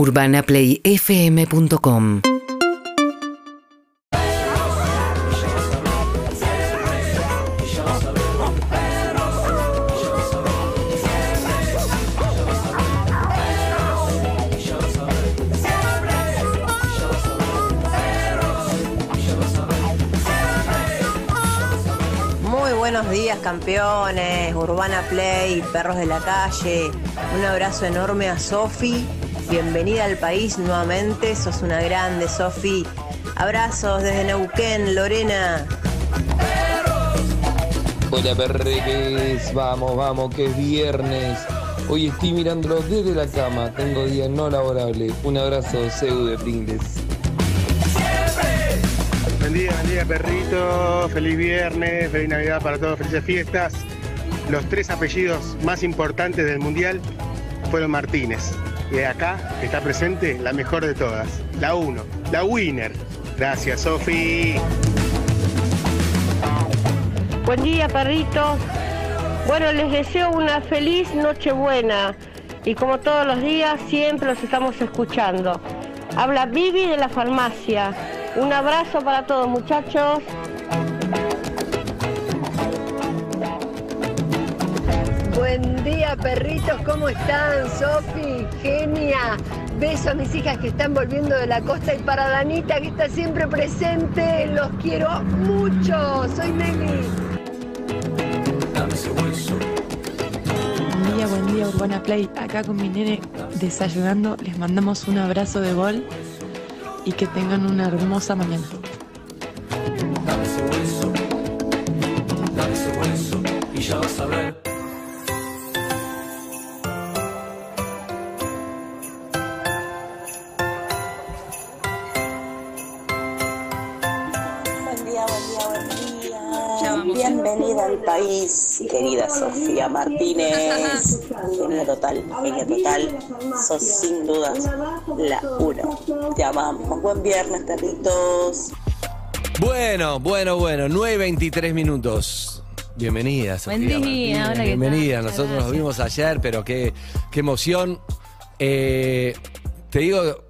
UrbanaPlayFM.com buenos días campeones, Urbana Play, perros de la calle. Un abrazo enorme a Sofi. Bienvenida al país nuevamente. Sos una grande, Sofi. Abrazos desde Neuquén, Lorena. Hola perreques, vamos, vamos, que es viernes. Hoy estoy mirándolo desde la cama, tengo día no laborable. Un abrazo, Seu de Pringles. Buen día, buen día, perrito. Feliz viernes, feliz Navidad para todos, felices fiestas. Los tres apellidos más importantes del mundial fueron Martínez. De acá está presente la mejor de todas, la uno, la winner. Gracias, Sofi. Buen día, perrito. Bueno, les deseo una feliz Nochebuena y como todos los días siempre los estamos escuchando. Habla Vivi de la farmacia. Un abrazo para todos, muchachos. Perritos, ¿cómo están? Sofi, genia. Beso a mis hijas que están volviendo de la costa y para Danita que está siempre presente. Los quiero mucho. Soy Nelly. Buen día, buen día, Urbana Play. Acá con mi nene desayunando, les mandamos un abrazo de gol y que tengan una hermosa mañana. Buen Bienvenida al país, querida Sofía Martínez. Genia total, genia total. Sos sin dudas la uno. Te amamos. Buen viernes, perritos. Bueno, bueno, bueno, 9.23 minutos. Bienvenida, Sofía Buen día, Martínez, hola, ¿qué tal? Bienvenida, nosotros nos vimos ayer, pero qué, qué emoción. Eh, te digo,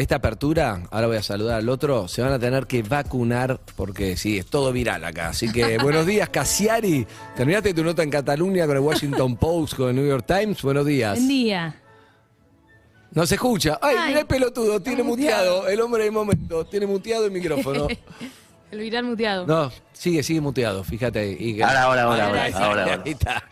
esta apertura, ahora voy a saludar al otro, se van a tener que vacunar porque sí, es todo viral acá. Así que buenos días, Casiari. Terminaste tu nota en Cataluña con el Washington Post, con el New York Times. Buenos días. Buen día. No se escucha. Ay, Ay. mirá el pelotudo, tiene muteado. El hombre del momento, tiene muteado el micrófono. El viral muteado. No, sigue, sigue muteado, fíjate. Y- Ahora, ahora, ahora, Ahí ahora, ahora, ahí ahora. está.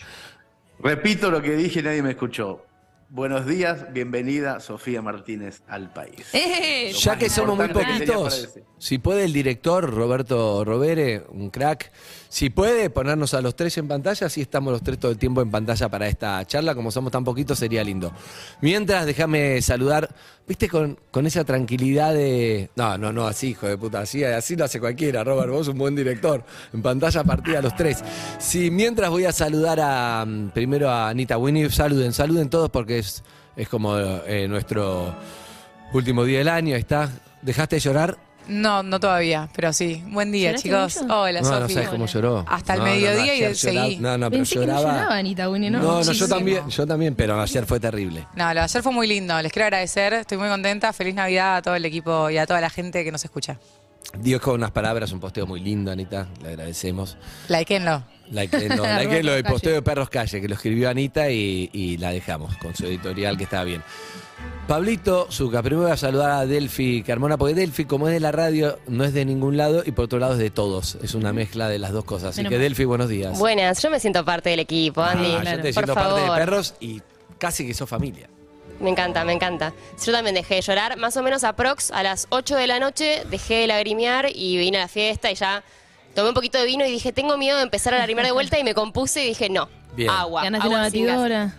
Repito lo que dije y nadie me escuchó. Buenos días, bienvenida Sofía Martínez al país. ¡Eh! Ya que somos muy que poquitos, si puede el director Roberto Rovere, un crack, si puede ponernos a los tres en pantalla, así estamos los tres todo el tiempo en pantalla para esta charla, como somos tan poquitos sería lindo. Mientras, déjame saludar, viste, con, con esa tranquilidad de... No, no, no, así, hijo de puta, así, así lo hace cualquiera, Robert, vos un buen director, en pantalla partida los tres. Sí, mientras voy a saludar a, mm, primero a Anita Winnie, saluden, saluden todos porque es, es como eh, nuestro... Último día del año, está. ¿Dejaste de llorar? No, no todavía, pero sí. Buen día, ¿Lloraste chicos. mucho? Hola, no, no sabes cómo lloró. Hasta el No, no, no, mediodía y ayer seguí. lloraba- No, no, pero Pensé que no lloraba. lloraba Anita Winnie, ¿no? No, no, yo Muchísimo. también, yo también, pero ayer fue terrible. No, lo de ayer fue muy lindo. Les quiero agradecer. Estoy muy contenta. Feliz Navidad a todo el equipo y a toda la gente que nos escucha. Dios con unas palabras, un posteo muy lindo, Anita, le agradecemos. Likeenlo. Like, no, Arroba like lo del Perros posteo de Perros Calle, que lo escribió Anita y, y la dejamos con su editorial que estaba bien. Pablito Zucca, primero voy a saludar a Delphi Carmona, porque Delphi, como es de la radio, no es de ningún lado y por otro lado es de todos. Es una mezcla de las dos cosas. Así Menos que mal. Delphi, buenos días. Buenas, yo me siento parte del equipo, Ah, Andy. yo claro. te Por siento parte de. Perros y casi que sos familia. Me encanta, me encanta. Yo también dejé de llorar, más o menos a prox, a las 8 de la noche, dejé de lagrimear y vine a la fiesta y ya tomé un poquito de vino y dije, tengo miedo de empezar a lagrimear de vuelta y me compuse y dije, no, Bien. agua. Ganaste agua una sin gas. batidora.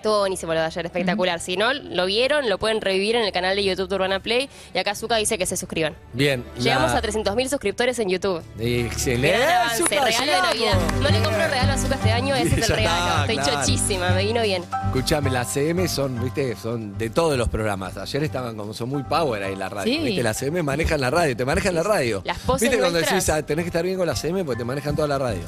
Estuvo buenísimo lo de ayer, espectacular. Si no, lo vieron, lo pueden revivir en el canal de YouTube de Urbana Play y acá Zuka dice que se suscriban. Bien. Llegamos la- a 300.000 suscriptores en YouTube. Excelente. Gran avance, Zucca, regalo de. Navidad. No le compro regalo a Zuka este año, ese es el regalo. está, Estoy claro. chochísima, me vino bien. Escuchame, las CM son, viste, son de todos los programas. Ayer estaban como, son muy power ahí en la radio. Sí. Viste, las CM manejan la radio, te manejan la radio. Las poses Viste cuando nuestras. decís, ah, tenés que estar bien con la CM porque te manejan toda la radio.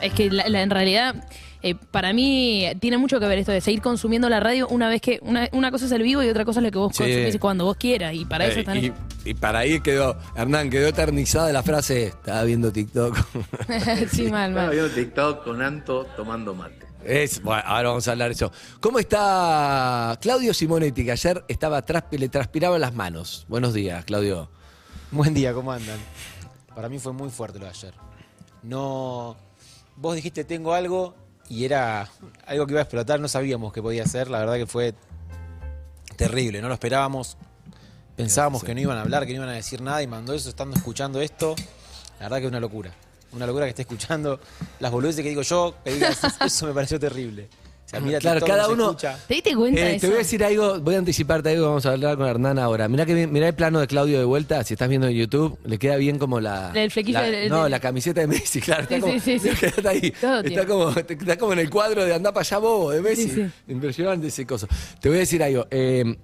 Es que la- la- en realidad, eh, para mí, tiene mucho que ver esto de seguir consumiendo la radio una vez que. Una, una cosa es el vivo y otra cosa es lo que vos Sí. consumís cuando vos quieras. Y para eso Eh, están. y, y para ahí quedó, Hernán, quedó eternizada la frase, estaba viendo TikTok. sí, mal, Estaba mal. viendo TikTok con Anto tomando mate. Es, bueno, ahora vamos a hablar de eso. ¿Cómo está Claudio Simonetti, que ayer estaba le transpiraban las manos? Buenos días, Claudio. Buen día, ¿cómo andan? Para mí fue muy fuerte lo de ayer. No. Vos dijiste tengo algo y era algo que iba a explotar, no sabíamos que podía ser, la verdad que fue terrible, no lo esperábamos. Pensábamos que no iban a hablar, que no iban a decir nada y mandó eso estando escuchando esto. La verdad que es una locura. Una locura que esté escuchando las boludeces que digo yo, que digas, eso me pareció terrible. O sea, mira Claro, TikTok, cada no se uno- escucha. ¿Te diste cuenta de Eh, eso? te voy a decir algo, voy a anticiparte algo, vamos a hablar con Hernán ahora. Mirá, que, bien- mirá el plano de Claudio de vuelta, si estás viendo en YouTube, le queda bien como la... El flequillo la- del- No, del- la camiseta de Messi, claro. Está Sí, como, sí, sí, sí. está ahí. Todo está, tiene. como, está como en el cuadro de andá para allá bobo de Messi. Sí, sí. Impresionante ese coso. Te voy a decir algo. eh,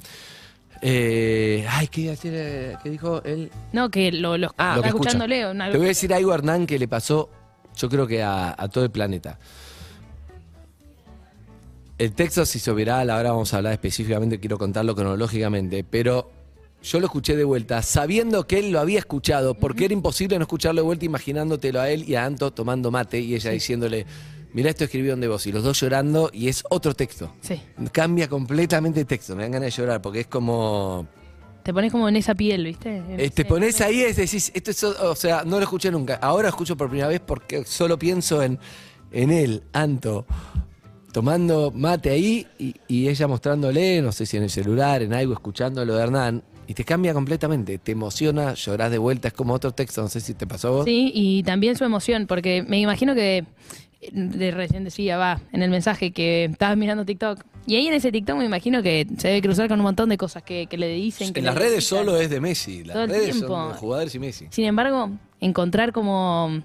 eh, ay, ¿qué, iba a decir, eh, ¿qué dijo él? No, que lo, lo, Ah, está lo que escucha. escuchando Leo. una- Te voy a decir algo, Hernán, que le pasó, yo creo que a, a todo el planeta. El texto se hizo viral, ahora vamos a hablar específicamente, quiero contarlo cronológicamente, pero yo lo escuché de vuelta, sabiendo que él lo había escuchado, porque era imposible no escucharlo de vuelta imaginándotelo a él y a Anto tomando mate y ella diciéndole, mirá esto escribieron de vos, y los dos llorando, y es otro texto. Sí. Cambia completamente el texto, me dan ganas de llorar, porque es como... Te pones como en esa piel, ¿viste? Eh, te pones ahí y decís, esto es, o o sea, no lo escuché nunca. Ahora lo escucho por primera vez porque solo pienso en, en él, Anto, tomando mate ahí y, y ella mostrándole, no sé si en el celular, en algo, escuchando lo de Hernán. Y te cambia completamente, te emociona, llorás de vuelta, es como otro texto, no sé si te pasó vos. Sí, y también su emoción, porque me imagino que de recién decía, va, en el mensaje que estabas mirando TikTok. Y ahí en ese TikTok me imagino que se debe cruzar con un montón de cosas que, que le dicen. que en le las redes solo es de Messi, las Todo redes son de jugadores y Messi. Sin embargo, encontrar como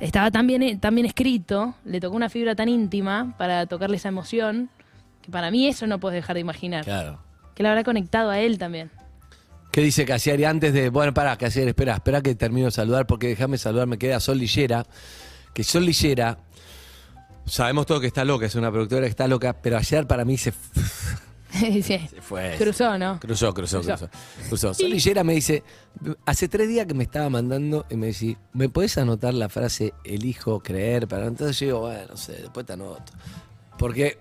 estaba tan bien, tan bien escrito, le tocó una fibra tan íntima para tocarle esa emoción, que para mí eso no puedes dejar de imaginar. Claro. Que la habrá conectado a él también. ¿Qué dice Casiari antes de.? Bueno, pará, Casiari, espera, espera que termino de saludar porque déjame saludar, me queda Sol Lillera. Que Sol Lillera, sabemos todo que está loca, es una productora que está loca, pero ayer para mí se, Sí. se fue. Cruzó, ¿no? Cruzó, cruzó, Cruzó. cruzó. cruzó. Sol me dice, hace tres días que me estaba mandando y me dice, ¿me podés anotar la frase elijo creer? Para entonces yo digo, bueno, no sé, después te anoto. Porque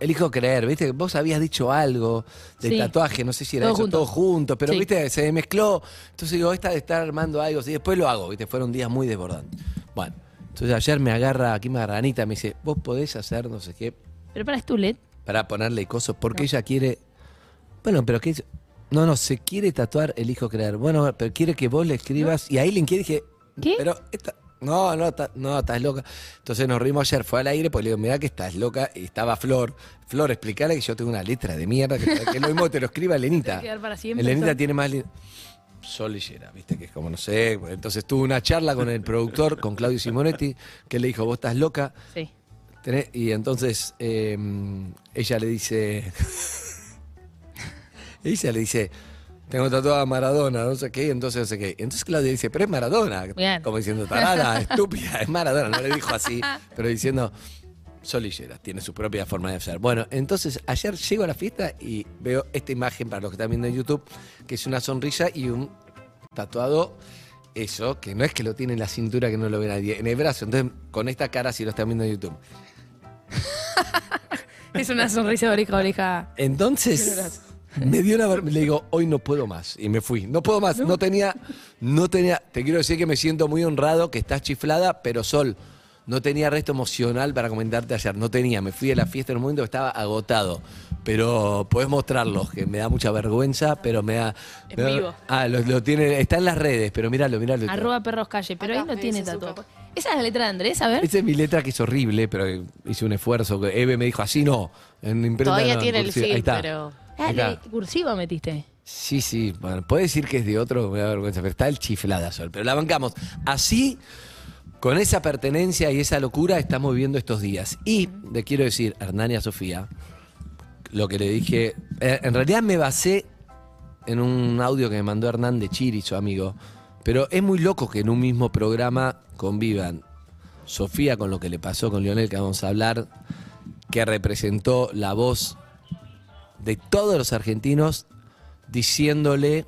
elijo creer, ¿viste? Vos habías dicho algo del Sí. tatuaje, no sé si era Todo eso, junto. todo junto, pero Sí. viste, se mezcló. Entonces digo, esta de estar armando algo, y después lo hago, viste, fueron días muy desbordantes. Bueno, entonces ayer me agarra, aquí me agarra Anita, me dice, vos podés hacer no sé qué, Pero para, es tu LED. Para ponerle cosas, porque ella quiere. Bueno, pero que. No, no, se quiere tatuar elijo creer. Bueno, pero quiere que vos le escribas. Y ahí le quiere dije. ¿Qué? Pero esta. No, no, ta- no, estás loca. Entonces nos rimos ayer, fue al aire, pues le digo, mirá que estás loca. Y estaba Flor. Flor, explicarle que yo tengo una letra de mierda, que, que lo mismo te lo escriba Lenita. Lenita tiene más. li- Sol Lillera, viste, que es como no sé. Entonces tuve una charla con el productor, con Claudio Simonetti, que le dijo, vos estás loca. Sí. Tenés- Y entonces eh, ella le dice. ella le dice. Tengo tatuada a Maradona, no sé qué, entonces no sé qué. Entonces Claudia dice, pero es Maradona. Bien. Como diciendo, tarada, estúpida, es Maradona. No le dijo así, pero diciendo, Solillera, tiene su propia forma de hacer. Bueno, entonces ayer llego a la fiesta y veo esta imagen para los que están viendo en YouTube, que es una sonrisa y un tatuado, eso, que no es que lo tiene en la cintura que no lo ve nadie, en el brazo. Entonces, con esta cara, si lo están viendo en YouTube. Es una sonrisa de oreja a oreja. Entonces, me dio una le digo, hoy no puedo más. Y me fui. No puedo más. No, tenía, no tenía, te quiero decir que me siento muy honrado, que estás chiflada, pero Sol, no tenía resto emocional para comentarte ayer. No tenía. Me fui a la fiesta en un momento que estaba agotado. Pero podés mostrarlo, que me da mucha vergüenza, pero me da. En me da- vivo. Ah, lo, lo tiene, está en las redes, pero míralo, míralo. Arroba perros calle, pero ahí no tiene tatuado. Esa es la letra de Andrés, a ver. Esa es mi letra que es horrible, pero hice un esfuerzo. que Eve me dijo así, no. En imprenta Todavía no, tiene el cursiva". Ahí film, está. pero. Ah, cursiva metiste. Sí, sí, bueno, puede decir que es de otro, me da vergüenza, pero está el chiflada sol, pero la bancamos. Así, con esa pertenencia y esa locura, estamos viviendo estos días. Y le quiero decir, Hernán y a Sofía, lo que le dije, eh, en realidad me basé en un audio que me mandó Hernán de Chiri, su amigo, pero es muy loco que en un mismo programa convivan Sofía con lo que le pasó con Lionel, que vamos a hablar, que representó la voz de todos los argentinos diciéndole,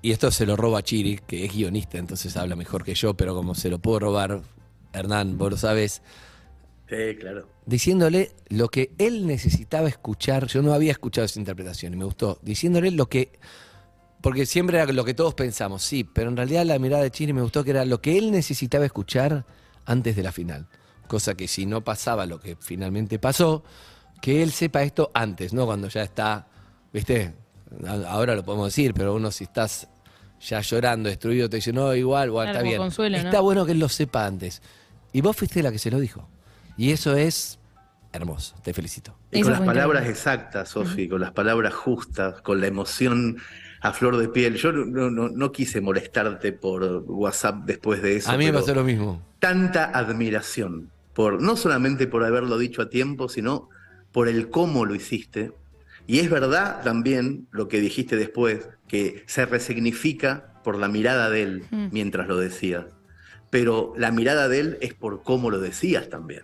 y esto se lo roba a Chiri, que es guionista, entonces habla mejor que yo, pero como se lo puedo robar, Hernán, vos lo sabes, Sí, claro. diciéndole lo que él necesitaba escuchar. Yo no había escuchado esa interpretación y me gustó. Diciéndole lo que. Porque siempre era lo que todos pensamos, sí, pero en realidad la mirada de Chiri me gustó que era lo que él necesitaba escuchar antes de la final. Cosa que si no pasaba lo que finalmente pasó, que él sepa esto antes, no cuando ya está, ¿viste? Ahora lo podemos decir, pero uno si estás ya llorando, destruido, te dice, no, igual, bueno, Claro, está bien. consuelo, ¿no? está bueno que él lo sepa antes. Y vos fuiste la que se lo dijo. Y eso es hermoso, te felicito. Y con las palabras exactas, Sofi, con las palabras justas, con la emoción a flor de piel. Yo no, no, no quise molestarte por WhatsApp después de eso. A mí me pasó lo mismo. Tanta admiración, por, no solamente por haberlo dicho a tiempo, sino por el cómo lo hiciste. Y es verdad también lo que dijiste después, que se resignifica por la mirada de él Mm. mientras lo decías. Pero la mirada de él es por cómo lo decías también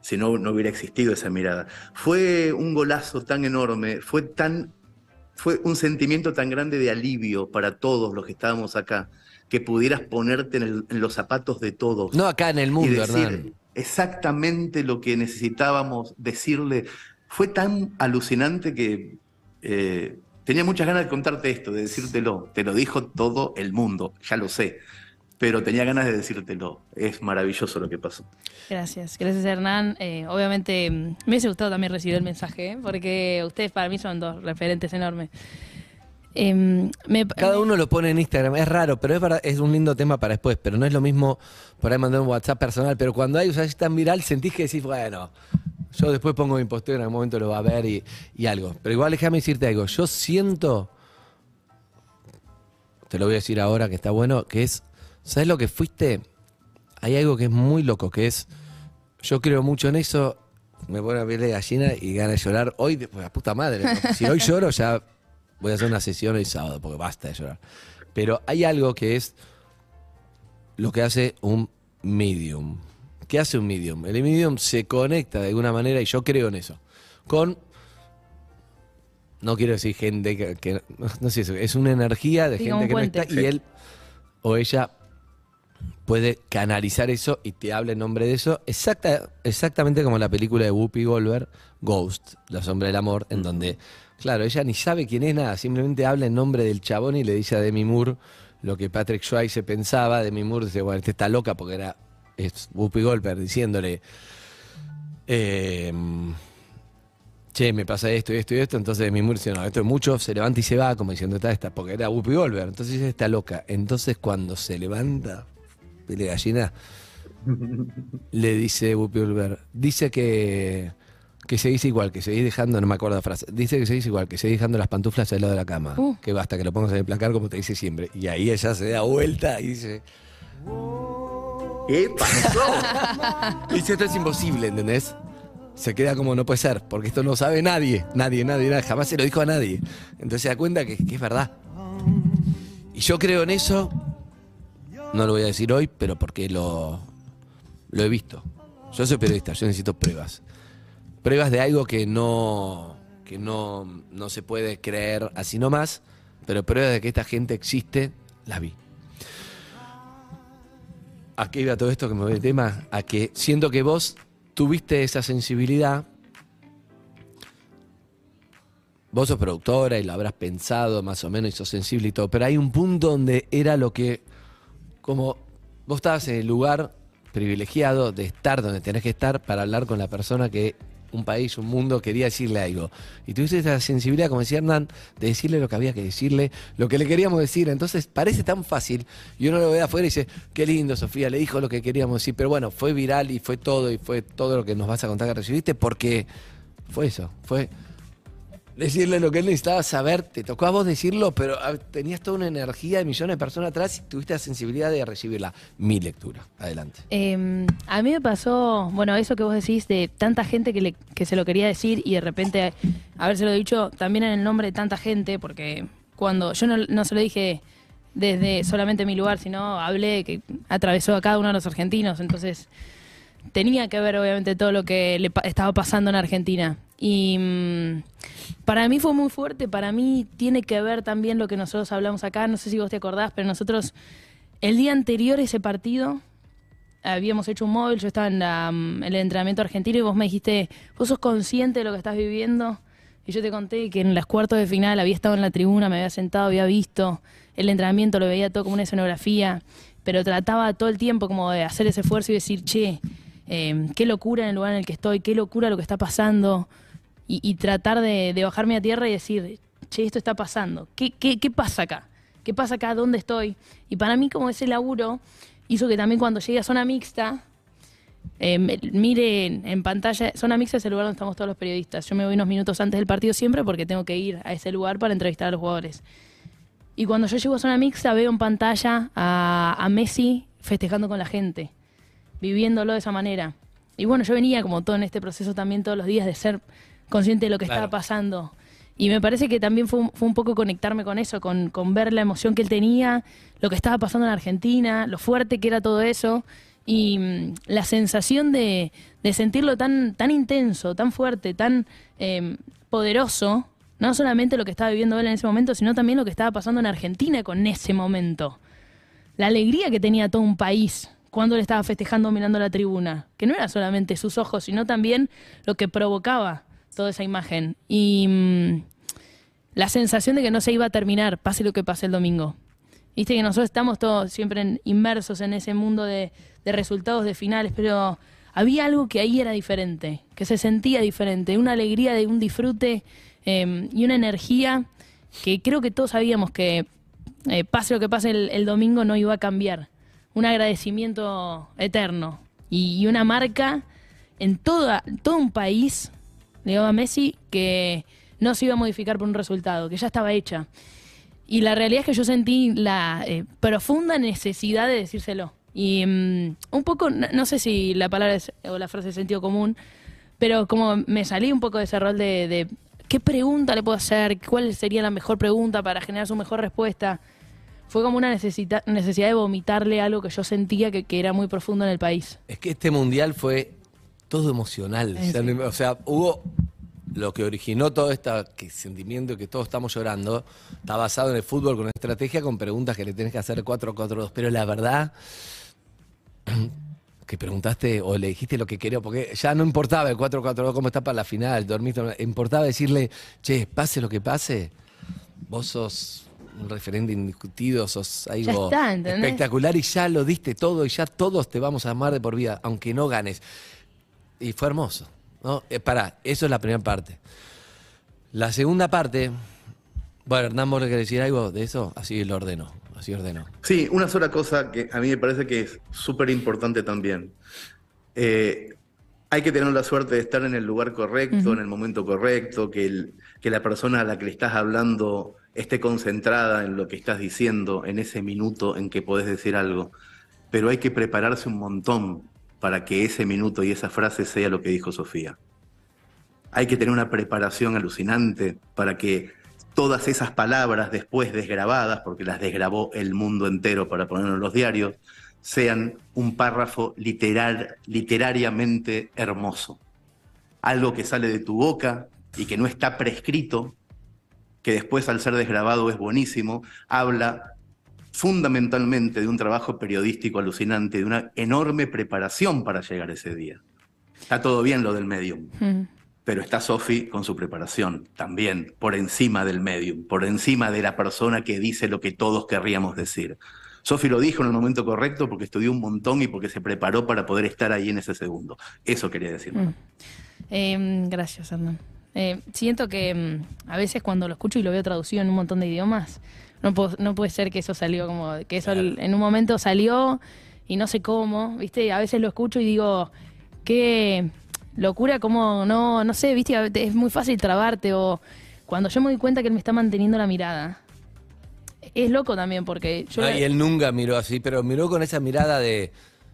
si no, no hubiera existido esa mirada. Fue un golazo tan enorme, fue tan fue un sentimiento tan grande de alivio para todos los que estábamos acá, que pudieras ponerte en, el- en los zapatos de todos. No acá en el y mundo, decir Hernán. exactamente lo que necesitábamos decirle. Fue tan alucinante que eh, tenía muchas ganas de contarte esto, de decírtelo. Te lo dijo todo el mundo, ya lo sé, pero tenía ganas de decírtelo. Es maravilloso lo que pasó. Gracias, gracias Hernán. Eh, obviamente mm, me hubiese gustado también recibir el mensaje, ¿eh? porque ustedes para mí son dos referentes enormes. Em, me- Cada uno lo pone en Instagram, es raro, pero es verdad, es un lindo tema para después, pero no es lo mismo por ahí mandar un WhatsApp personal, pero cuando hay usas tan viral sentís que decís, bueno, yo después pongo mi posteo, en algún momento lo va a ver y, y algo. Pero igual déjame decirte algo, yo siento, te lo voy a decir ahora que está bueno, que es, ¿sabes lo que fuiste? Hay algo que es muy loco, que es, yo creo mucho en eso, me pone a piel de gallina y gana de llorar hoy, pues, la puta madre, si hoy lloro ya voy a hacer una sesión el sábado, porque basta de llorar. Pero hay algo que es lo que hace un medium. ¿Qué hace un medium? El medium se conecta de alguna manera, y yo creo en eso, con, no quiero decir gente que, que- no sé, eso, es una energía de gente que no está, y él o ella puede canalizar eso y te habla en nombre de eso, exacta, exactamente como la película de Whoopi Goldberg, Ghost, La sombra del amor, en donde, claro, ella ni sabe quién es nada, simplemente habla en nombre del chabón y le dice a Demi Moore lo que Patrick Swayze pensaba. Demi Moore dice, bueno, este está loca porque era es Whoopi Goldberg diciéndole, eh, che, me pasa esto y esto y esto. Entonces Demi Moore dice, no, esto es mucho, se levanta y se va, como diciendo, está esta, porque era Whoopi Goldberg. Entonces está loca. Entonces cuando se levanta, pele gallina, le dice Whoopi Goldberg, dice que, que se dice igual, que seguís dejando, no me acuerdo la frase, dice que se dice igual, que seguís dejando las pantuflas al lado de la cama, Uh. que basta que lo pongas en el placar como te dice siempre. Y ahí ella se da vuelta y dice, ¿Qué pasó? dice, esto es imposible, ¿entendés? Se queda como no puede ser, porque esto no sabe nadie, nadie, nadie, nadie, jamás se lo dijo a nadie. Entonces se da cuenta que, que es verdad. Y yo creo en eso, no lo voy a decir hoy, pero porque lo, lo he visto. Yo soy periodista, yo necesito pruebas. Pruebas de algo que no, que no, no se puede creer así nomás, pero pruebas de que esta gente existe, las vi. ¿A qué iba todo esto que me voy el tema? A que siento que vos tuviste esa sensibilidad. Vos sos productora y lo habrás pensado más o menos y sos sensible y todo, pero hay un punto donde era lo que, como vos estabas en el lugar privilegiado de estar donde tenés que estar para hablar con la persona que un país, un mundo quería decirle algo. Y tuviste esa sensibilidad, como decía Hernán, de decirle lo que había que decirle, lo que le queríamos decir. Entonces parece tan fácil. Y uno lo ve afuera y dice, qué lindo, Sofía, le dijo lo que queríamos decir. Pero bueno, fue viral y fue todo, y fue todo lo que nos vas a contar que recibiste, porque fue eso, fue decirle lo que él necesitaba saber. Te tocó a vos decirlo, pero tenías toda una energía de millones de personas atrás y tuviste la sensibilidad de recibirla. Mi lectura. Adelante. Eh, a mí me pasó, bueno, eso que vos decís de tanta gente que, le, que se lo quería decir y de repente habérselo dicho también en el nombre de tanta gente, porque cuando yo no, no se lo dije desde solamente mi lugar, sino hablé que atravesó a cada uno de los argentinos. Entonces, tenía que ver obviamente todo lo que le pa- estaba pasando en Argentina. Y mm, para mí fue muy fuerte, para mí tiene que ver también lo que nosotros hablamos acá, no sé si vos te acordás, pero nosotros el día anterior a ese partido habíamos hecho un móvil, yo estaba en, la, mm, el entrenamiento argentino y vos me dijiste, vos sos consciente de lo que estás viviendo. Y yo te conté que en las cuartos de final había estado en la tribuna, me había sentado, había visto el entrenamiento, lo veía todo como una escenografía, pero trataba todo el tiempo como de hacer ese esfuerzo y decir, che, eh, qué locura en el lugar en el que estoy, qué locura lo que está pasando, y, tratar de, bajarme a tierra y decir, che, esto está pasando, ¿Qué, qué, pasa acá? ¿Qué pasa acá? ¿Dónde estoy? Y para mí como ese laburo hizo que también cuando llegué a zona mixta, eh, me- mire en, pantalla, zona mixta es el lugar donde estamos todos los periodistas. Yo me voy unos minutos antes del partido siempre porque tengo que ir a ese lugar para entrevistar a los jugadores. Y cuando yo llego a zona mixta veo en pantalla a Messi festejando con la gente, viviéndolo de esa manera. Y bueno, yo venía como todo en este proceso también todos los días de ser consciente de lo que Claro. estaba pasando. Y me parece que también fue un, fue un poco conectarme con eso, con, con ver la emoción que él tenía, lo que estaba pasando en Argentina, lo fuerte que era todo eso y mm, la sensación de, de sentirlo tan, tan intenso, tan fuerte, tan eh, poderoso, no solamente lo que estaba viviendo él en ese momento, sino también lo que estaba pasando en Argentina con ese momento. La alegría que tenía todo un país cuando le estaba festejando mirando la tribuna, que no era solamente sus ojos, sino también lo que provocaba toda esa imagen. Y mm, la sensación de que no se iba a terminar, pase lo que pase el domingo. Viste que nosotros estamos todos siempre en- inmersos en ese mundo de, resultados de finales, pero había algo que ahí era diferente, que se sentía diferente, una alegría de un disfrute eh, y una energía que creo que todos sabíamos que eh, pase lo que pase el, domingo no iba a cambiar. Un agradecimiento eterno y, y una marca en toda, todo un país, le digo a Messi, que no se iba a modificar por un resultado, que ya estaba hecha. Y la realidad es que yo sentí la eh, profunda necesidad de decírselo. Y mm, un poco, no, no sé si la palabra es- o la frase es sentido común, pero como me salí un poco de ese rol de, de qué pregunta le puedo hacer, cuál sería la mejor pregunta para generar su mejor respuesta. Fue como una necesidad de vomitarle algo que yo sentía que, que era muy profundo en el país. Es que este mundial fue todo emocional. Eh, O sea, sí. no- O sea, hubo lo que originó todo este sentimiento que todos estamos llorando, está basado en el fútbol con estrategia, con preguntas que le tenés que hacer 4-4-2. Pero la verdad, que preguntaste o le dijiste lo que quería, porque ya no importaba el 4-4-2, cómo está para la final, dormiste, importaba decirle, che, pase lo que pase, vos sos un referente indiscutido, sos algo está, espectacular y ya lo diste todo y ya todos te vamos a amar de por vida, aunque no ganes. Y fue hermoso. ¿no? Eh, pará, eso es la primera parte. La segunda parte, bueno, Hernán, ¿vos le querés decir algo de eso? Así lo ordeno, así ordeno. Sí, una sola cosa que a mí me parece que es súper importante también. Eh, hay que tener la suerte de estar en el lugar correcto, en el momento correcto, que, el- que la persona a la que le estás hablando esté concentrada en lo que estás diciendo en ese minuto en que podés decir algo. Pero hay que prepararse un montón para que ese minuto y esa frase sea lo que dijo Sofía. Hay que tener una preparación alucinante para que todas esas palabras después desgrabadas, porque las desgrabó el mundo entero para ponerlo en los diarios, sean un párrafo literariamente hermoso. Algo que sale de tu boca y que no está prescrito, que después al ser desgrabado es buenísimo, habla fundamentalmente de un trabajo periodístico alucinante, de una enorme preparación para llegar ese día. Está todo bien lo del medium, pero está Sofi con su preparación también, por encima del medium, por encima de la persona que dice lo que todos querríamos decir. Sofi lo dijo en el momento correcto porque estudió un montón y porque se preparó para poder estar ahí en ese segundo. Eso quería decir. Mm. Eh, gracias, Hernán. Eh, siento que mm, a veces cuando lo escucho y lo veo traducido en un montón de idiomas, no, puedo- no puede ser que eso salió como, que eso en un momento salió y no sé cómo, ¿viste? A veces lo escucho y digo, qué locura, como no, no sé, ¿viste? Es muy fácil trabarte o cuando yo me doy cuenta que él me está manteniendo la mirada. Es loco también porque yo No, y él nunca miró así, pero miró con esa mirada de...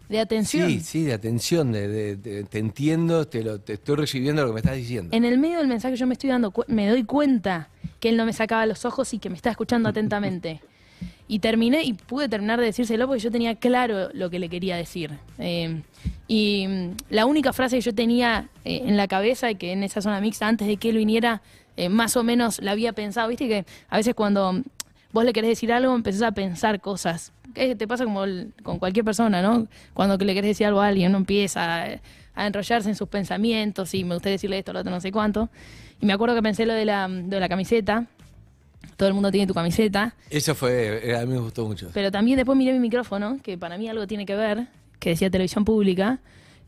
de atención. Sí, sí, de atención, de, de- de- te entiendo, te, lo, te estoy recibiendo lo que me estás diciendo. En el medio del mensaje yo me estoy dando me doy cuenta que él no me sacaba los ojos y que me está escuchando atentamente. y terminé y pude terminar de decírselo porque yo tenía claro lo que le quería decir. Eh, y mm, la única frase que yo tenía eh, en la cabeza y que en esa zona mixta antes de que él viniera, eh, más o menos la había pensado, viste que a veces cuando vos le querés decir algo empezás a pensar cosas. Te pasa como el- con cualquier persona, ¿no? Cuando le querés decir algo a alguien, uno empieza a, a enrollarse en sus pensamientos y me gustaría decirle esto, lo otro, no sé cuánto. Y me acuerdo que pensé lo de la, de la camiseta. Todo el mundo tiene tu camiseta. Eso fue, eh, a mí me gustó mucho. Pero también después miré mi micrófono, que para mí algo tiene que ver, que decía televisión pública,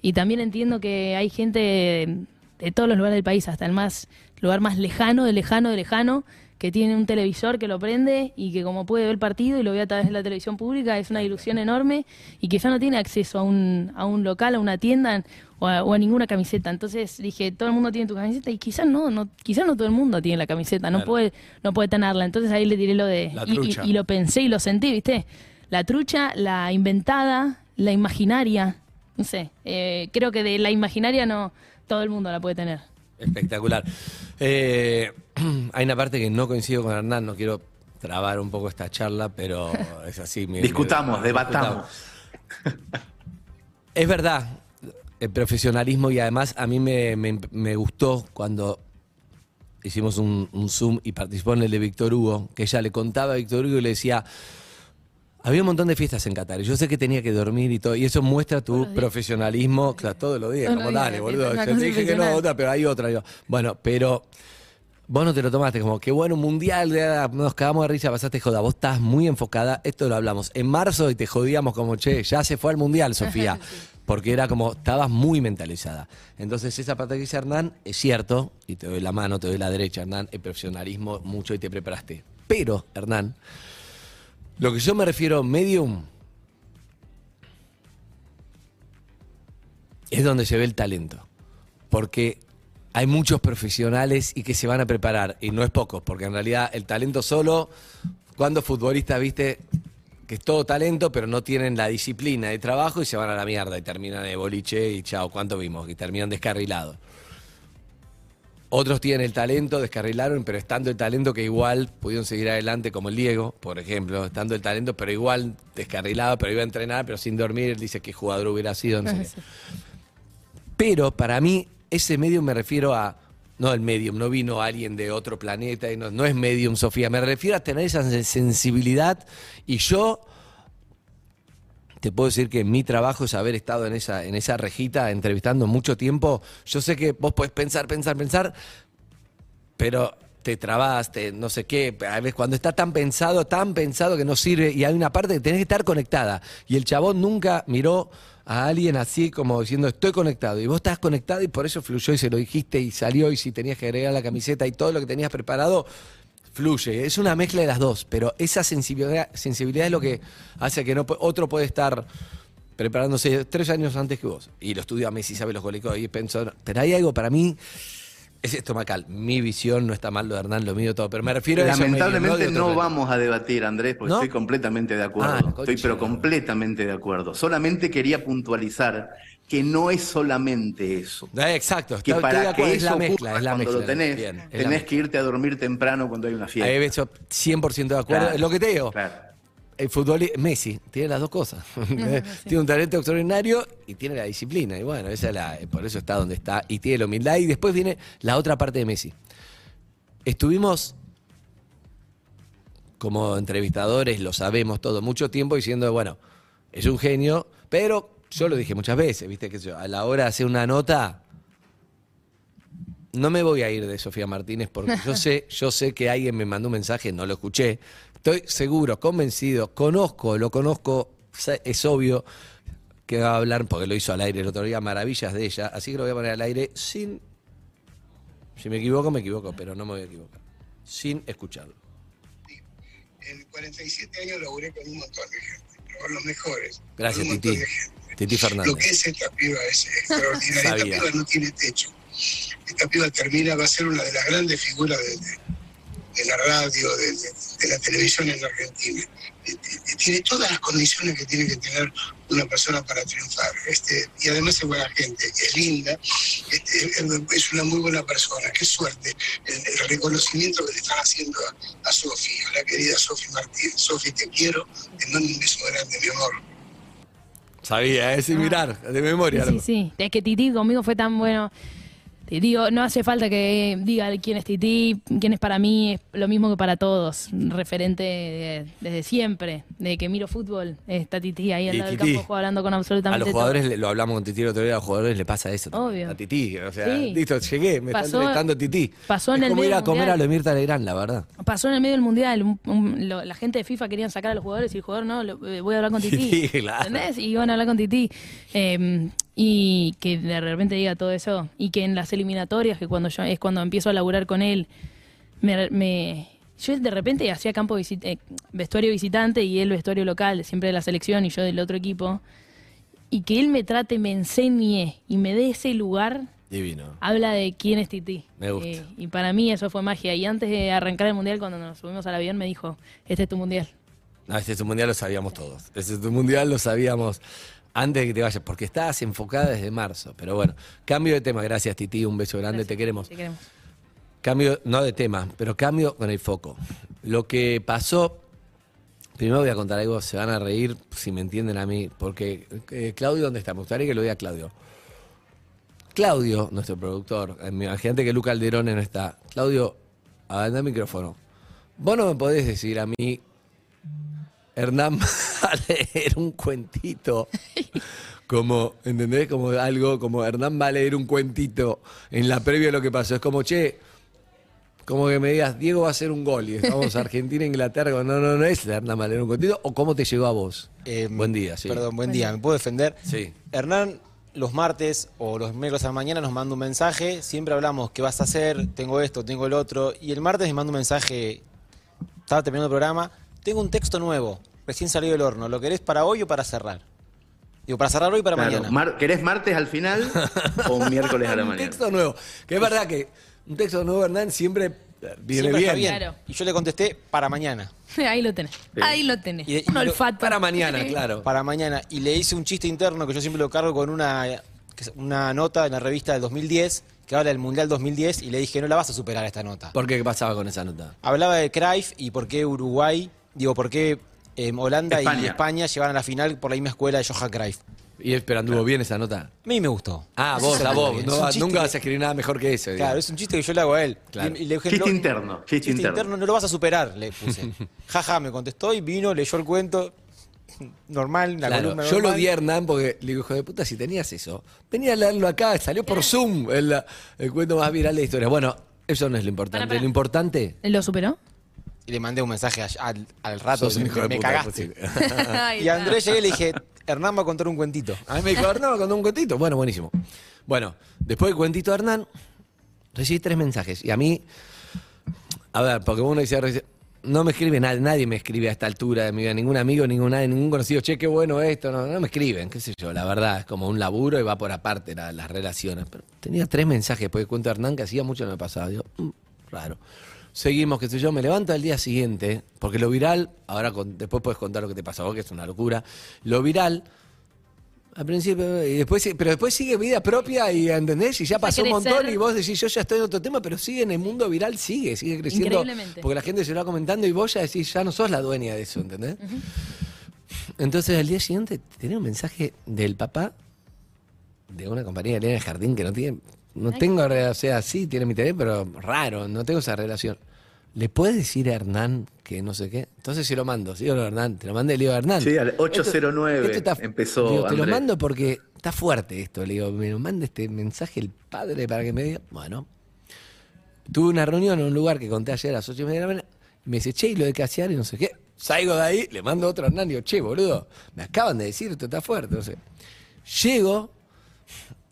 y también entiendo que hay gente de todos los lugares del país, hasta el más lugar más lejano, de lejano, de lejano, que tiene un televisor que lo prende y que como puede ver el partido y lo ve a través de la televisión pública, es una ilusión enorme y que ya no tiene acceso a un, a un local, a una tienda o a, o a ninguna camiseta. Entonces dije, todo el mundo tiene tu camiseta y quizás no, no quizás no todo el mundo tiene la camiseta, no Claro. puede no puede tenerla. Entonces ahí le diré lo de... La y- y lo pensé y lo sentí, ¿viste? La trucha, la inventada, la imaginaria, no sé, eh, creo que de la imaginaria no todo el mundo la puede tener. Espectacular. Eh, hay una parte que no coincido con Hernán, no quiero trabar un poco esta charla, pero es así. Discutamos, debatamos. Es verdad, el profesionalismo y además a mí me, me- me gustó cuando hicimos un, un Zoom y participó en el de Víctor Hugo, que ella le contaba a Víctor Hugo y le decía, había un montón de fiestas en Qatar y yo sé que tenía que dormir y todo, y eso muestra tu profesionalismo, claro, todos los días, Todos como dale, boludo, yo te dije que no, otra, pero hay otra. Bueno, pero vos no te lo tomaste como, qué bueno, un mundial, nos cagamos de risa, pasaste joda, vos estás muy enfocada, esto lo hablamos en marzo y te jodíamos como, che, ya se fue al mundial, Sofía. Porque era como, estabas muy mentalizada. Entonces, esa parte que dice Hernán es cierto, y te doy la mano, te doy la derecha, Hernán, el profesionalismo mucho y te preparaste. Pero, Hernán, lo que yo me refiero medium es donde se ve el talento. Porque hay muchos profesionales y que se van a preparar, y no es pocos, porque en realidad el talento solo, cuando futbolistas, viste, que es todo talento, pero no tienen la disciplina de trabajo y se van a la mierda y terminan de boliche y chao, ¿cuánto vimos? Y terminan descarrilados. Otros tienen el talento, descarrilaron, pero estando el talento que igual pudieron seguir adelante, como el Diego, por ejemplo, estando el talento, pero igual descarrilado, pero iba a entrenar, pero sin dormir, él dice que jugador hubiera sido, no sé. Pero para mí, ese medium me refiero a. No el medium, no vino alguien de otro planeta, y no, no es medium, Sofía. Me refiero a tener esa sen- sensibilidad. Y yo te puedo decir que mi trabajo es haber estado en esa, en esa rejita entrevistando mucho tiempo. Yo sé que vos podés pensar, pensar, pensar, pero te trabaste, no sé qué. A veces cuando está tan pensado, tan pensado que no sirve, y hay una parte que tenés que estar conectada. Y el chabón nunca miró a alguien así como diciendo estoy conectado. Y vos estás conectado y por eso fluyó y se lo dijiste y salió. Y si tenías que agregar la camiseta y todo lo que tenías preparado, fluye. Es una mezcla de las dos, pero esa sensibilidad, sensibilidad es lo que hace que no, otro puede estar preparándose tres años antes que vos. Y lo estudia Messi, sabe los goles y pensó, pero hay algo para mí, es estomacal. Mi visión no está mal lo de Hernán, lo mío todo, pero me refiero a Lamentablemente de no, plano. vamos a debatir, Andrés, porque ¿No? estoy completamente de Ah, acuerdo. concha estoy pero completamente de acuerdo. Solamente quería puntualizar que no es solamente eso. Exacto, Que estoy de para que es eso la mezcla, ocurra es la cuando mezcla. lo tenés, Bien, tenés que irte a dormir temprano cuando hay una fiesta. Ahí ves, yo 100% de acuerdo. Claro, Es lo que te digo. claro. El fútbol, Messi, tiene las dos cosas. tiene un talento extraordinario y tiene la disciplina. Y bueno, esa es la, por eso está donde está. Y tiene la humildad. Y después viene la otra parte de Messi. Estuvimos como entrevistadores, lo sabemos todo, mucho tiempo diciendo, bueno, es un genio, pero yo lo dije muchas veces, viste que yo, a la hora de hacer una nota, no me voy a ir de Sofía Martínez porque yo sé, yo sé que alguien me mandó un mensaje, no lo escuché. Estoy seguro, convencido, conozco, lo conozco, es obvio que va a hablar, porque lo hizo al aire el otro día, maravillas de ella, así que lo voy a poner al aire sin. Si me equivoco, me equivoco, pero no me voy a equivocar. Sin escucharlo. En 47 años laburé con un montón de gente, con los mejores. Gracias, con un Titi. de gente. Titi Lo que Fernández. es esta piba es extraordinaria. esta piba no tiene techo. Esta piba termina, va a ser una de las grandes figuras de, de- de la radio, de, de- de la televisión en la Argentina. Eh, eh, Tiene todas las condiciones que tiene que tener una persona para triunfar. Este, y además es buena gente, es linda, este, es- una muy buena persona. Qué suerte el, el reconocimiento que le están haciendo a, a Sofi, a la querida Sofi Martínez. Sofi, te quiero, te mando un beso grande, mi amor. Sabía, es sin mirar, de memoria. Sí, sí. Es que Titi conmigo fue tan bueno. Digo, no hace falta que diga quién es Titi, quién es para mí, es lo mismo que para todos. Referente de- desde siempre, de que miro fútbol, está Titi ahí al lado del Titi, campo hablando con A absolutamente los todo. jugadores, le- lo hablamos con Titi el otro día, a los jugadores le pasa eso. Obvio. A Titi, o sea, Sí. listo, llegué, me Pasó- está entrevistando Titi. pasó en el como medio ir a del comer Mundial. a lo de Mirta Legrand, la verdad. Pasó en el medio del mundial, un- un- lo- la gente de FIFA querían sacar a los jugadores y el jugador no, lo- eh, voy a hablar con Titi. Sí, claro. ¿Entendés? Y iban a hablar con Titi. Eh, y que de repente diga todo eso. Y que en las eliminatorias, que cuando yo es cuando empiezo a laburar con él, me, me- yo de repente hacía campo visit- eh, vestuario visitante y él vestuario local, siempre de la selección y yo del otro equipo. Y que él me trate, me enseñe y me dé ese lugar, Divino. habla de quién es Titi. Me gusta. Eh, y para mí eso fue magia. Y antes de arrancar el mundial, cuando nos subimos al avión, me dijo, este es tu mundial. No, este es tu mundial, lo sabíamos todos. Este es tu mundial, lo sabíamos antes de que te vayas, porque estabas enfocada desde marzo. Pero bueno, cambio de tema. Gracias, Titi. Un beso grande, te queremos. Te queremos. Cambio, no de tema, pero cambio con el foco. Lo que pasó, primero voy a contar algo, se van a reír si me entienden a mí, porque eh, Claudio, ¿dónde está? Me gustaría que lo diga Claudio. Claudio, nuestro productor, eh, imagínate que Luca Alderone no está. Claudio, anda el micrófono. Vos no me podés decir a mí, Hernán va a leer un cuentito como, ¿entendés? Como algo, como Hernán va a leer un cuentito en la previa de lo que pasó. Es como, che, como que me digas, Diego va a hacer un gol y estamos Argentina, Inglaterra. No, no, no es Hernán va a leer un cuentito. ¿O cómo te llegó a vos? buen día, sí. Perdón, buen día. ¿Me puedo defender? Sí. Hernán, los martes o los miércoles a la mañana nos manda un mensaje. Siempre hablamos, ¿qué vas a hacer? Tengo esto, tengo el otro. Y el martes me manda un mensaje. Estaba terminando el programa. Tengo un texto nuevo. Recién salió del horno. ¿Lo querés para hoy o para cerrar? Digo, para cerrar hoy o para Claro, mañana. mar- ¿Querés martes al final o miércoles a la un mañana? texto nuevo. Que es verdad que un texto nuevo, Hernán, siempre viene Siempre bien. está bien. Y yo le contesté para mañana. Ahí lo tenés. Ahí lo tenés. Y- y un lo- olfato. Para mañana, claro. Para mañana. Y le hice un chiste interno que yo siempre lo cargo con una, una nota en la revista del 2010 que habla del Mundial 2010 y le dije, no la vas a superar esta nota. ¿Por qué ¿Qué pasaba con esa nota? Hablaba de Cruyff y por qué Uruguay, digo, por qué eh, Holanda y España. Llegaron a la final por la misma escuela de Johan Cruyff. ¿Y pero anduvo bien esa nota? A mí me gustó. Ah, Eso vos, a vos. No Es chiste nunca que- vas a escribir nada mejor que eso. Claro, digamos. es un chiste que yo le hago a él. Claro. Y- y le dije, Chiste "No, interno, chiste interno". no lo vas a superar, le puse. Jaja, me contestó y vino, leyó el cuento. Normal, la Claro, columna yo lo di a Hernán porque le digo, hijo de puta, si tenías eso, venía a leerlo acá, salió por Zoom el, el cuento más viral de la historia. Bueno, eso no es lo importante. Lo importante. ¿Lo superó? Y le mandé un mensaje a- al, al rato. Sos un me, hijo de me puta, cagaste. Y a. Andrés llegué y le dije, Hernán va a contar un cuentito. A mí me dijo, Hernán me contó un cuentito. Bueno, buenísimo. Bueno, después del cuentito de Hernán, recibí tres mensajes. Y a mí, a ver, porque uno dice, reci- no me escribe nadie, nadie me escribe a esta altura de mi vida, ningún amigo, ningún, nadie, ningún conocido, che, qué bueno esto, no, no me escriben, qué sé yo, la verdad, es como un laburo y va por aparte la- las relaciones. Pero tenía tres mensajes después del cuento de Hernán que hacía mucho no me pasaba. Digo, "Mm, raro. Seguimos, qué sé yo, me levanto al día siguiente, porque lo viral, ahora con- después puedes contar lo que te pasó, a vos, que es una locura. Lo viral, al principio, y después, pero después sigue vida propia y ¿entendés? Y ya pasó un montón y vos decís, yo ya estoy en otro tema, pero sigue en el mundo viral, sigue, sigue creciendo. Porque la gente se lo va comentando y vos ya decís, ya no sos la dueña de eso, ¿entendés? Entonces al día siguiente tenía un mensaje del papá de una compañía de Elena de Jardín que no tiene, no tengo, o sea, sí tiene mi teléfono, pero raro, no tengo esa relación. ¿Le puedes decir a Hernán que no sé qué? Entonces se lo mando, sí o no, Hernán, te lo mandé, le digo a Hernán. Sí, al Esto- 809 esto está- empezó digo, te lo mando porque está fuerte esto, le digo, me lo manda este mensaje el padre para que me diga, bueno. Tuve una reunión en un lugar que conté ayer a las ocho y media de la mañana y me dice, che, y lo de Casiar y no sé qué. Salgo de ahí, le mando otro a Hernán y digo, che, boludo, me acaban de decir, esto está fuerte, no sé. Llego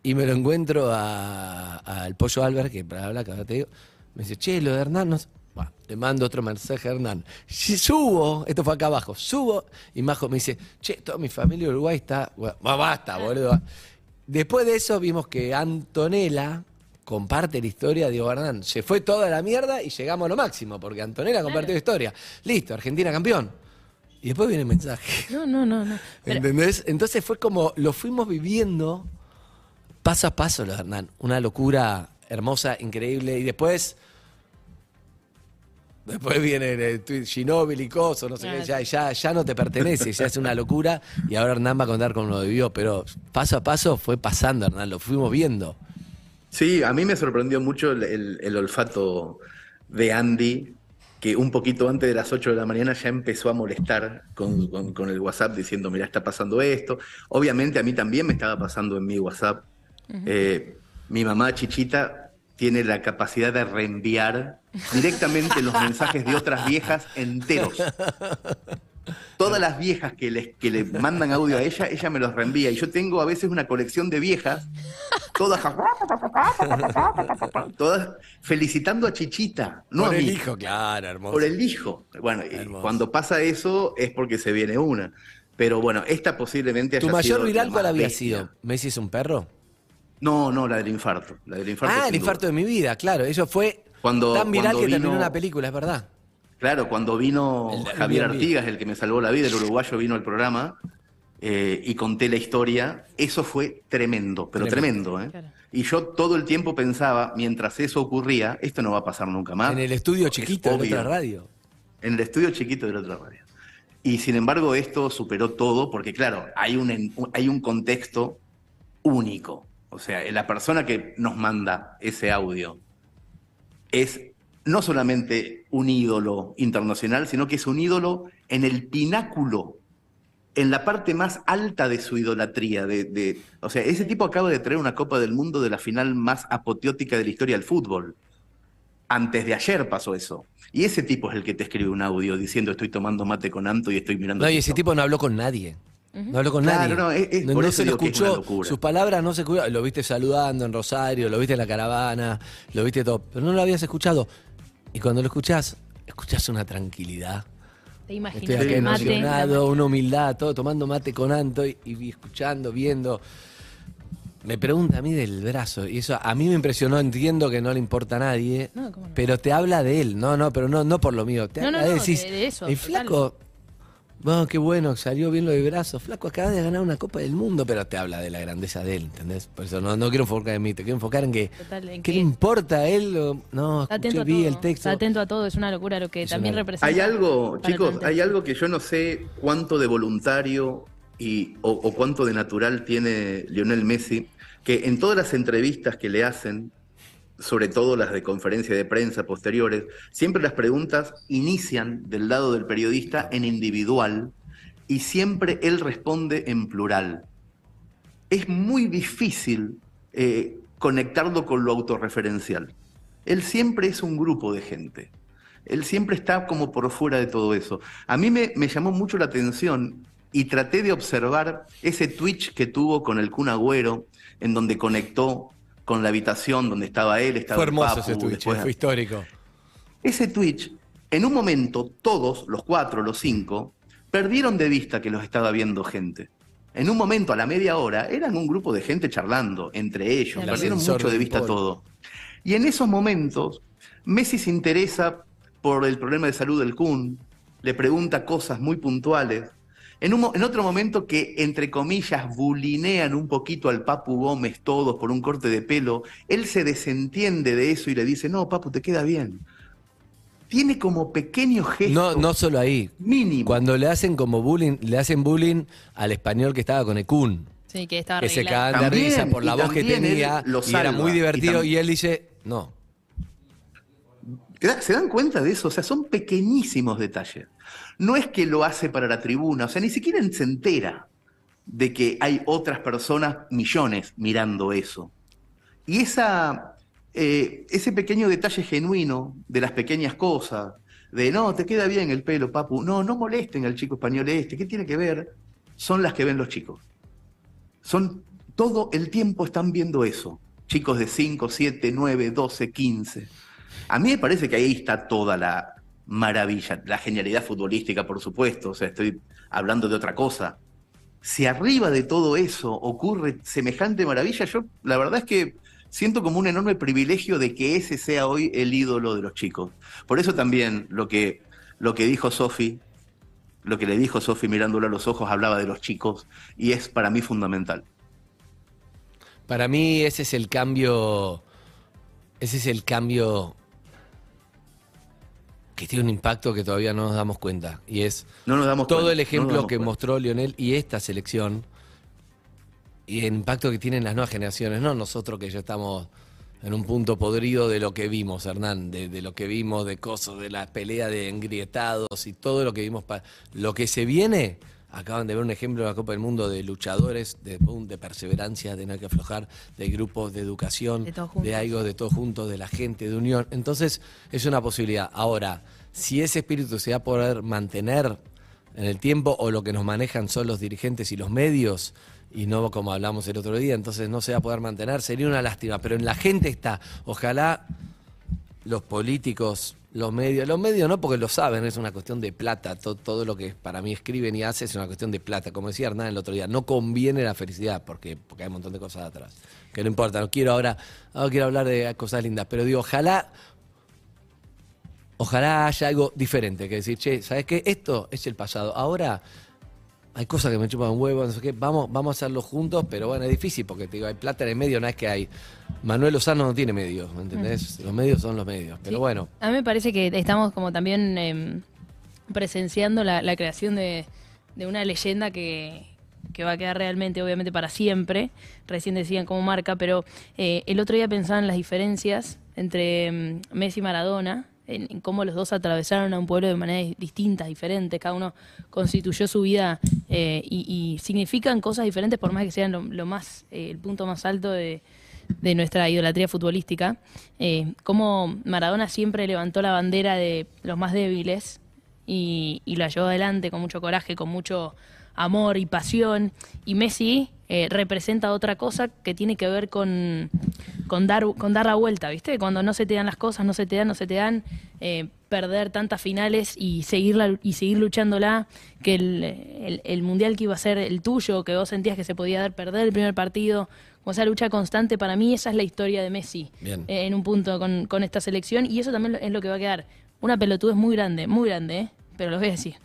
y me lo encuentro a- al Pollo Albert, que para hablar, que te digo, me dice, che, lo de Hernán, no sé". Bueno, le mando otro mensaje a Hernán. Si subo, esto fue acá abajo, subo y Majo me dice, che, toda mi familia de Uruguay está, bueno, basta, boludo. Después de eso vimos que Antonella comparte la historia, digo, Hernán, se fue toda la mierda y llegamos a lo máximo, porque Antonella compartió la historia. Listo, Argentina campeón. Y después viene el mensaje. No, no, no, no. Pero- ¿Entendés? Entonces fue como, lo fuimos viviendo paso a paso, lo de Hernán. Una locura hermosa, increíble. Y después. Después viene el tweet Ginóbili y Coso, no sé qué, ya, ya, ya no te pertenece, ya es una locura. Y ahora Hernán va a contar cómo lo vivió, pero paso a paso fue pasando, Hernán, lo fuimos viendo. Sí, a mí me sorprendió mucho el, el- el olfato de Andy, que un poquito antes de las 8 de la mañana ya empezó a molestar con, con- con el WhatsApp diciendo, mira, está pasando esto. Obviamente a mí también me estaba pasando en mi WhatsApp. Eh, mi mamá Chichita tiene la capacidad de reenviar directamente los mensajes de otras viejas enteros. Todas las viejas que le, que le mandan audio a ella, ella me los reenvía. Y yo tengo a veces una colección de viejas, todas, todas felicitando a Chichita, no Por a el mí. hijo, claro, hermoso. Por el hijo. Bueno, y cuando pasa eso es porque se viene una. Pero bueno, esta posiblemente ¿Tu haya mayor sido viral cuál había bestia. sido? ¿Messi es un perro? No, no, la del infarto. La del infarto. ah, el duda. infarto de mi vida, claro. Eso fue Cuando- tan viral cuando que terminó una película, es verdad. Claro, cuando vino El- el Javier. Artigas, el que me salvó la vida, el uruguayo, vino al programa eh, y conté la historia. Eso fue tremendo, pero Tremendo. tremendo. ¿eh? Y yo todo el tiempo pensaba, mientras eso ocurría, esto no va a pasar nunca más. En el estudio chiquito de la otra radio. En el estudio chiquito de la otra radio. Y sin embargo, esto superó todo, porque claro, hay un, en- hay un contexto único. O sea, la persona que nos manda ese audio es no solamente un ídolo internacional, sino que es un ídolo en el pináculo, en la parte más alta de su idolatría. De, de- o sea, ese tipo acaba de traer una Copa del Mundo de la final más apoteótica de la historia del fútbol. Antes de ayer pasó eso. Y ese tipo es el que te escribe un audio diciendo estoy tomando mate con Anto y estoy mirando. No, y ese TikTok". tipo no habló con nadie. No habló con Claro, nadie. no, es- es- no, por no eso se lo es escuchó. Sus palabras no se escucharon. Lo viste saludando en Rosario, lo viste en la caravana, lo viste todo. Pero no lo habías escuchado. Y cuando lo escuchás, escuchás una tranquilidad. Te Estoy imaginas acá el mate. emocionado, una humildad, todo tomando mate con Anto y, y escuchando, viendo. Me pregunta a mí del brazo, y eso a mí me impresionó, entiendo que no le importa a nadie, No, ¿cómo no? pero te habla de él, no, no, pero no, no por lo mío, te No, no, habla de decís, de- de eso, el flaco, bueno, qué bueno, salió bien lo de brazo, flaco, acaba de ganar una Copa del Mundo, pero te habla de la grandeza de él, ¿entendés? Por eso no, no quiero enfocar en mí, te quiero enfocar en que, Total, en ¿qué que le importa a él? O- No, está escuché, atento a vi todo. el texto. Está atento a todo, es una locura lo que Es también una- representa. Hay algo, chicos, hay algo que yo no sé cuánto de voluntario y, o, o cuánto de natural tiene Lionel Messi, que en todas las entrevistas que le hacen, sobre todo las de conferencia de prensa posteriores, siempre las preguntas inician del lado del periodista en individual y siempre él responde en plural. Es muy difícil eh, conectarlo con lo autorreferencial. Él siempre es un grupo de gente. Él siempre está como por fuera de todo eso. A mí me, me llamó mucho la atención y traté de observar ese Twitch que tuvo con el Kun Agüero, en donde conectó con la habitación donde estaba él, estaba Fue el hermoso Papu, ese Twitch, después- fue histórico. ese Twitch, en un momento, todos, los cuatro, los cinco, perdieron de vista que los estaba viendo gente. En un momento, a la media hora, eran un grupo de gente charlando entre ellos, El perdieron mucho de vista todo. Y en esos momentos, Messi se interesa por el problema de salud del Kun, le pregunta cosas muy puntuales. En, un mo- en otro momento que, entre comillas, bulinean un poquito al Papu Gómez todos por un corte de pelo, él se desentiende de eso y le dice, no, Papu, te queda bien. Tiene como pequeños gestos. No, no solo ahí. Mínimo. Cuando le hacen como bullying, le hacen bullying al español que estaba con el Kun. Sí, que estaba Que se cagan de También, risa por la y voz que tenía lo y era muy y divertido tam- y, él dice, no. ¿Se dan cuenta de eso? O sea, son pequeñísimos detalles. No es que lo hace para la tribuna, o sea, ni siquiera se entera de que hay otras personas, millones, mirando eso. Y esa, eh, ese pequeño detalle genuino de las pequeñas cosas, de no, te queda bien el pelo, papu, no, no molesten al chico español este, ¿qué tiene que ver? Son las que ven los chicos. Son todo el tiempo están viendo eso. Chicos de 5, 7, 9, 12, 15. A mí me parece que ahí está toda la maravilla, la genialidad futbolística, por supuesto, o sea, estoy hablando de otra cosa. Si arriba de todo eso ocurre semejante maravilla, yo la verdad es que siento como un enorme privilegio de que ese sea hoy el ídolo de los chicos. Por eso también lo que, lo que dijo Sofi, lo que le dijo Sofi mirándolo a los ojos, hablaba de los chicos y es para mí fundamental. Para mí ese es el cambio, ese es el cambio que tiene un impacto que todavía no nos damos cuenta. Y es No nos damos todo cuenta, el ejemplo que cuenta. mostró Lionel y esta selección y el impacto que tienen las nuevas generaciones, no nosotros que ya estamos en un punto podrido de lo que vimos, Hernán, de, de lo que vimos, de cosas, de la pelea de engrietados y todo lo que vimos. lo que se viene, acaban de ver un ejemplo en la Copa del Mundo de luchadores, de, de perseverancia, de no hay que aflojar, de grupos de educación, De de algo de todos juntos, de la gente, de unión. Entonces, es una posibilidad. Ahora, si ese espíritu se va a poder mantener en el tiempo o lo que nos manejan son los dirigentes y los medios y no como hablamos el otro día, entonces no se va a poder mantener, sería una lástima, pero en la gente está, ojalá los políticos, los medios, los medios no porque lo saben, es una cuestión de plata, to- todo, lo que para mí escriben y hacen es una cuestión de plata, como decía Hernán el otro día, no conviene la felicidad porque, porque hay un montón de cosas atrás, que no importa, no quiero ahora, no quiero hablar de cosas lindas, pero digo, ojalá Ojalá haya algo diferente, que decir, che, ¿sabes qué? Esto es el pasado. Ahora hay cosas que me chupan un huevo, no sé qué. Vamos, vamos a hacerlo juntos, pero bueno, es difícil porque te digo, hay plata en el medio, no es que hay. Manuel Lozano no tiene medios, ¿me entendés? Los medios son los medios. Pero bueno, A mí me parece que estamos como también em, presenciando la, la creación de, de una leyenda que, que va a quedar realmente, obviamente, para siempre. Recién decían como marca, pero eh, el otro día pensaba en las diferencias entre em, Messi y Maradona, en, cómo los dos atravesaron a un pueblo de maneras distintas, diferentes, cada uno constituyó su vida eh, y, significan cosas diferentes por más que sean lo, más, eh, el punto más alto de, de nuestra idolatría futbolística, eh, cómo Maradona siempre levantó la bandera de los más débiles y, y la llevó adelante con mucho coraje, con mucho amor y pasión, y Messi eh, representa otra cosa que tiene que ver con, con, dar, con dar la vuelta, ¿viste? Cuando no se te dan las cosas, no se te dan, no se te dan, eh, perder tantas finales y, seguirla, y seguir luchándola, que el, el- el mundial que iba a ser el tuyo, que vos sentías que se podía dar, perder el primer partido, con esa lucha constante, para mí esa es la historia de Messi eh, en un punto con, con esta selección, y eso también es lo que va a quedar. Una pelotudez muy grande, muy grande, ¿eh? pero lo voy a decir.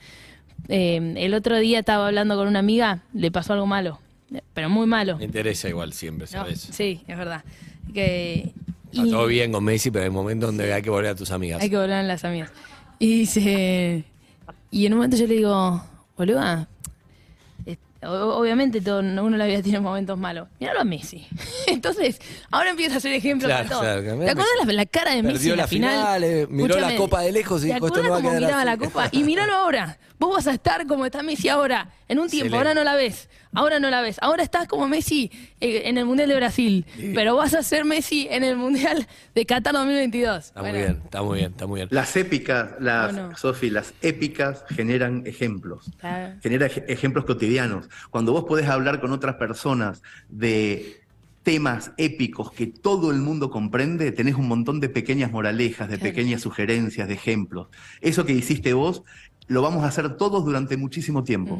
El otro día estaba hablando con una amiga, le pasó algo malo, pero muy malo. me interesa igual siempre, No, ¿sabes? sí, es verdad. Que, Está todo bien con Messi, pero hay momentos donde hay que volver a tus amigas. Hay que volver en las amigas. Y dice. Y en un momento yo le digo, boluda. eh, o- Obviamente todo, uno en la vida tiene momentos malos. Míralo a Messi. Entonces, ahora empieza a ser ejemplo Claro, para todo. claro, que ¿Te acuerdas la, la cara de Messi perdió en la, la final? final, eh, miró la Escúchame, copa de lejos y ¿te dijo, esto acuerdas no va a cómo quedar miraba así? la copa? Y míralo ahora. Vos vas a estar como está Messi ahora. En un tiempo, Excelente. ahora no la ves. Ahora no la ves. Ahora estás como Messi eh, en el Mundial de Brasil. Pero vas a ser Messi en el Mundial de Qatar 2022. Está muy bien, está muy bien, está muy bien. Las épicas, las. Sofi, las épicas generan ejemplos. Claro. genera ej- ejemplos cotidianos. Cuando vos podés hablar con otras personas de temas épicos que todo el mundo comprende, tenés un montón de pequeñas moralejas, de Claro. pequeñas sugerencias, de ejemplos. Eso que hiciste vos, lo vamos a hacer todos durante muchísimo tiempo.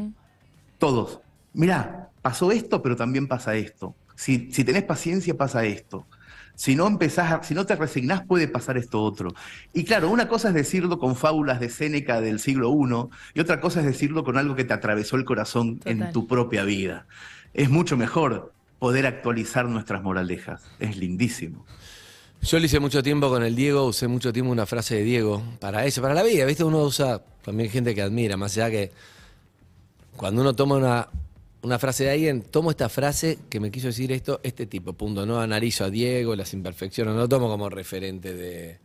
Todos. Mirá, pasó esto, pero también pasa esto. Si, si tenés paciencia, pasa esto. Si no empezás, a- si no te resignás, puede pasar esto otro. Y claro, una cosa es decirlo con fábulas de Séneca del siglo I, y otra cosa es decirlo con algo que te atravesó el corazón en tu propia vida. Es mucho mejor poder actualizar nuestras moralejas. Es lindísimo. Yo lo hice mucho tiempo con el Diego, usé mucho tiempo una frase de Diego para eso, para la vida. ¿Viste? Uno usa también gente que admira, más allá que cuando uno toma una, una frase de alguien, tomo esta frase que me quiso decir esto, este tipo, punto. No analizo a Diego, las imperfecciones, no lo tomo como referente de.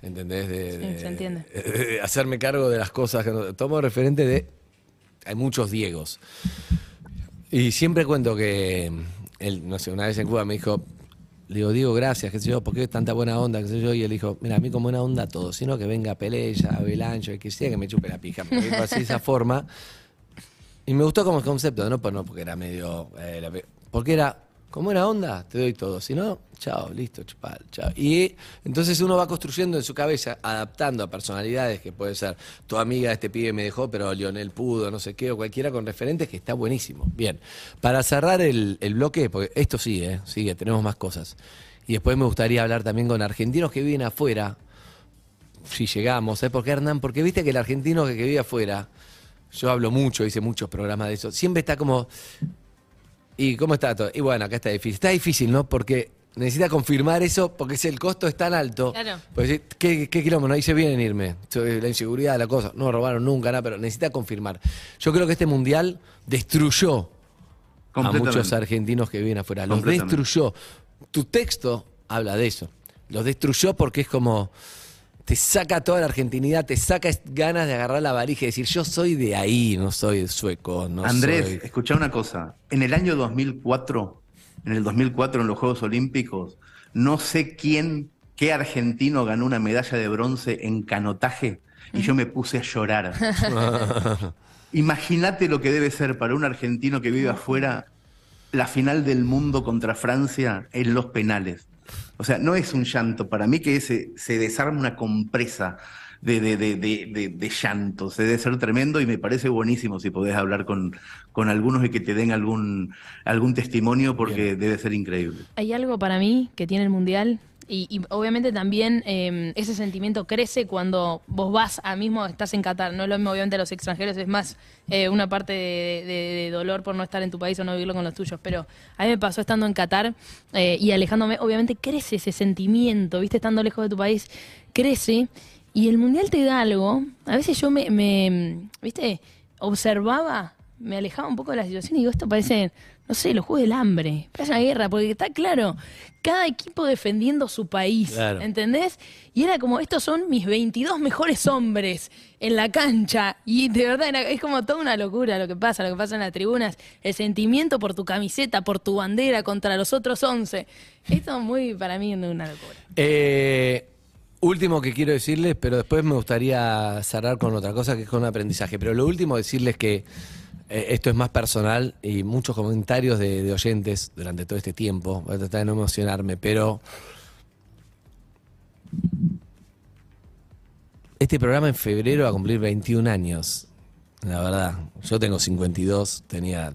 ¿Entendés? De, Sí, de- se entiende. de hacerme cargo de las cosas. que no- tomo referente de. Hay muchos Diegos. Y siempre cuento que él, no sé, una vez en Cuba me dijo, le digo, Diego, gracias, qué sé yo, ¿por qué tanta buena onda, qué sé yo? Y él dijo, mira, a mí con buena onda todo, sino que venga Peleya, Belancho, el que sea, que me chupe la pija. Dijo así de esa forma. Y me gustó como concepto, no, no porque era medio... eh, porque era, con buena onda, te doy todo. Si no, chao, listo, chupal, chao. Y entonces uno va construyendo en su cabeza, adaptando a personalidades que puede ser, tu amiga, este pibe me dejó, pero Lionel pudo, no sé qué, o cualquiera con referentes, que está buenísimo. Bien, para cerrar el, el bloque, porque esto sigue, ¿eh? sigue, tenemos más cosas. Y después me gustaría hablar también con argentinos que viven afuera, si llegamos. ¿Sabes por qué, Hernán? Porque viste que el argentino que vive afuera, yo hablo mucho, hice muchos programas de eso, siempre está como... ¿Y cómo está todo? Y bueno, acá está difícil. Está difícil, ¿no? Porque necesita confirmar eso, porque si el costo es tan alto. Claro. Pues ¿qué, qué kilómetros? Ahí se vienen irme. La inseguridad, la cosa. No robaron nunca, nada, pero necesita confirmar. Yo creo que este mundial destruyó a muchos argentinos que viven afuera. Los destruyó. Tu texto habla de eso. Los destruyó porque es como. Te saca toda la argentinidad, te saca ganas de agarrar la varija y decir, yo soy de ahí, no soy sueco, no Andrés, soy. escuchá una cosa. En el año 2004, en el 2004 en los Juegos Olímpicos, no sé quién, qué argentino ganó una medalla de bronce en canotaje y yo me puse a llorar. Imagínate lo que debe ser para un argentino que vive afuera la final del mundo contra Francia en los penales. O sea, no es un llanto. Para mí que se, se desarma una compresa de, de, de, de, de- de llanto. Se debe ser tremendo y me parece buenísimo si podés hablar con, con algunos y que te den algún, algún testimonio porque debe ser increíble. Hay algo para mí que tiene el Mundial y, y obviamente también eh, ese sentimiento crece cuando vos vas a mismo, estás en Qatar. No es lo mismo obviamente los extranjeros, es más eh, una parte de, dolor por no estar en tu país o no vivirlo con los tuyos. Pero a mí me pasó estando en Qatar eh, y alejándome, obviamente crece ese sentimiento, ¿viste? Estando lejos de tu país, crece. Y el Mundial te da algo. A veces yo me, me ¿viste? Observaba, me alejaba un poco de la situación y digo, esto parece, no sé, los Juegos del Hambre, una guerra, porque está claro, cada equipo defendiendo su país, Claro. ¿entendés? Y era como, estos son mis 22 mejores hombres en la cancha. Y de verdad era- es como toda una locura lo que pasa, lo que pasa en las tribunas, el sentimiento por tu camiseta, por tu bandera contra los otros 11. Esto muy, para mí, es una locura. Eh, último que quiero decirles, pero después me gustaría cerrar con otra cosa que es con un aprendizaje. Pero lo último decirles que eh, esto es más personal y muchos comentarios de, de oyentes durante todo este tiempo. Voy a tratar de no emocionarme, pero este programa en febrero va a cumplir 21 años. La verdad, yo tengo 52, tenía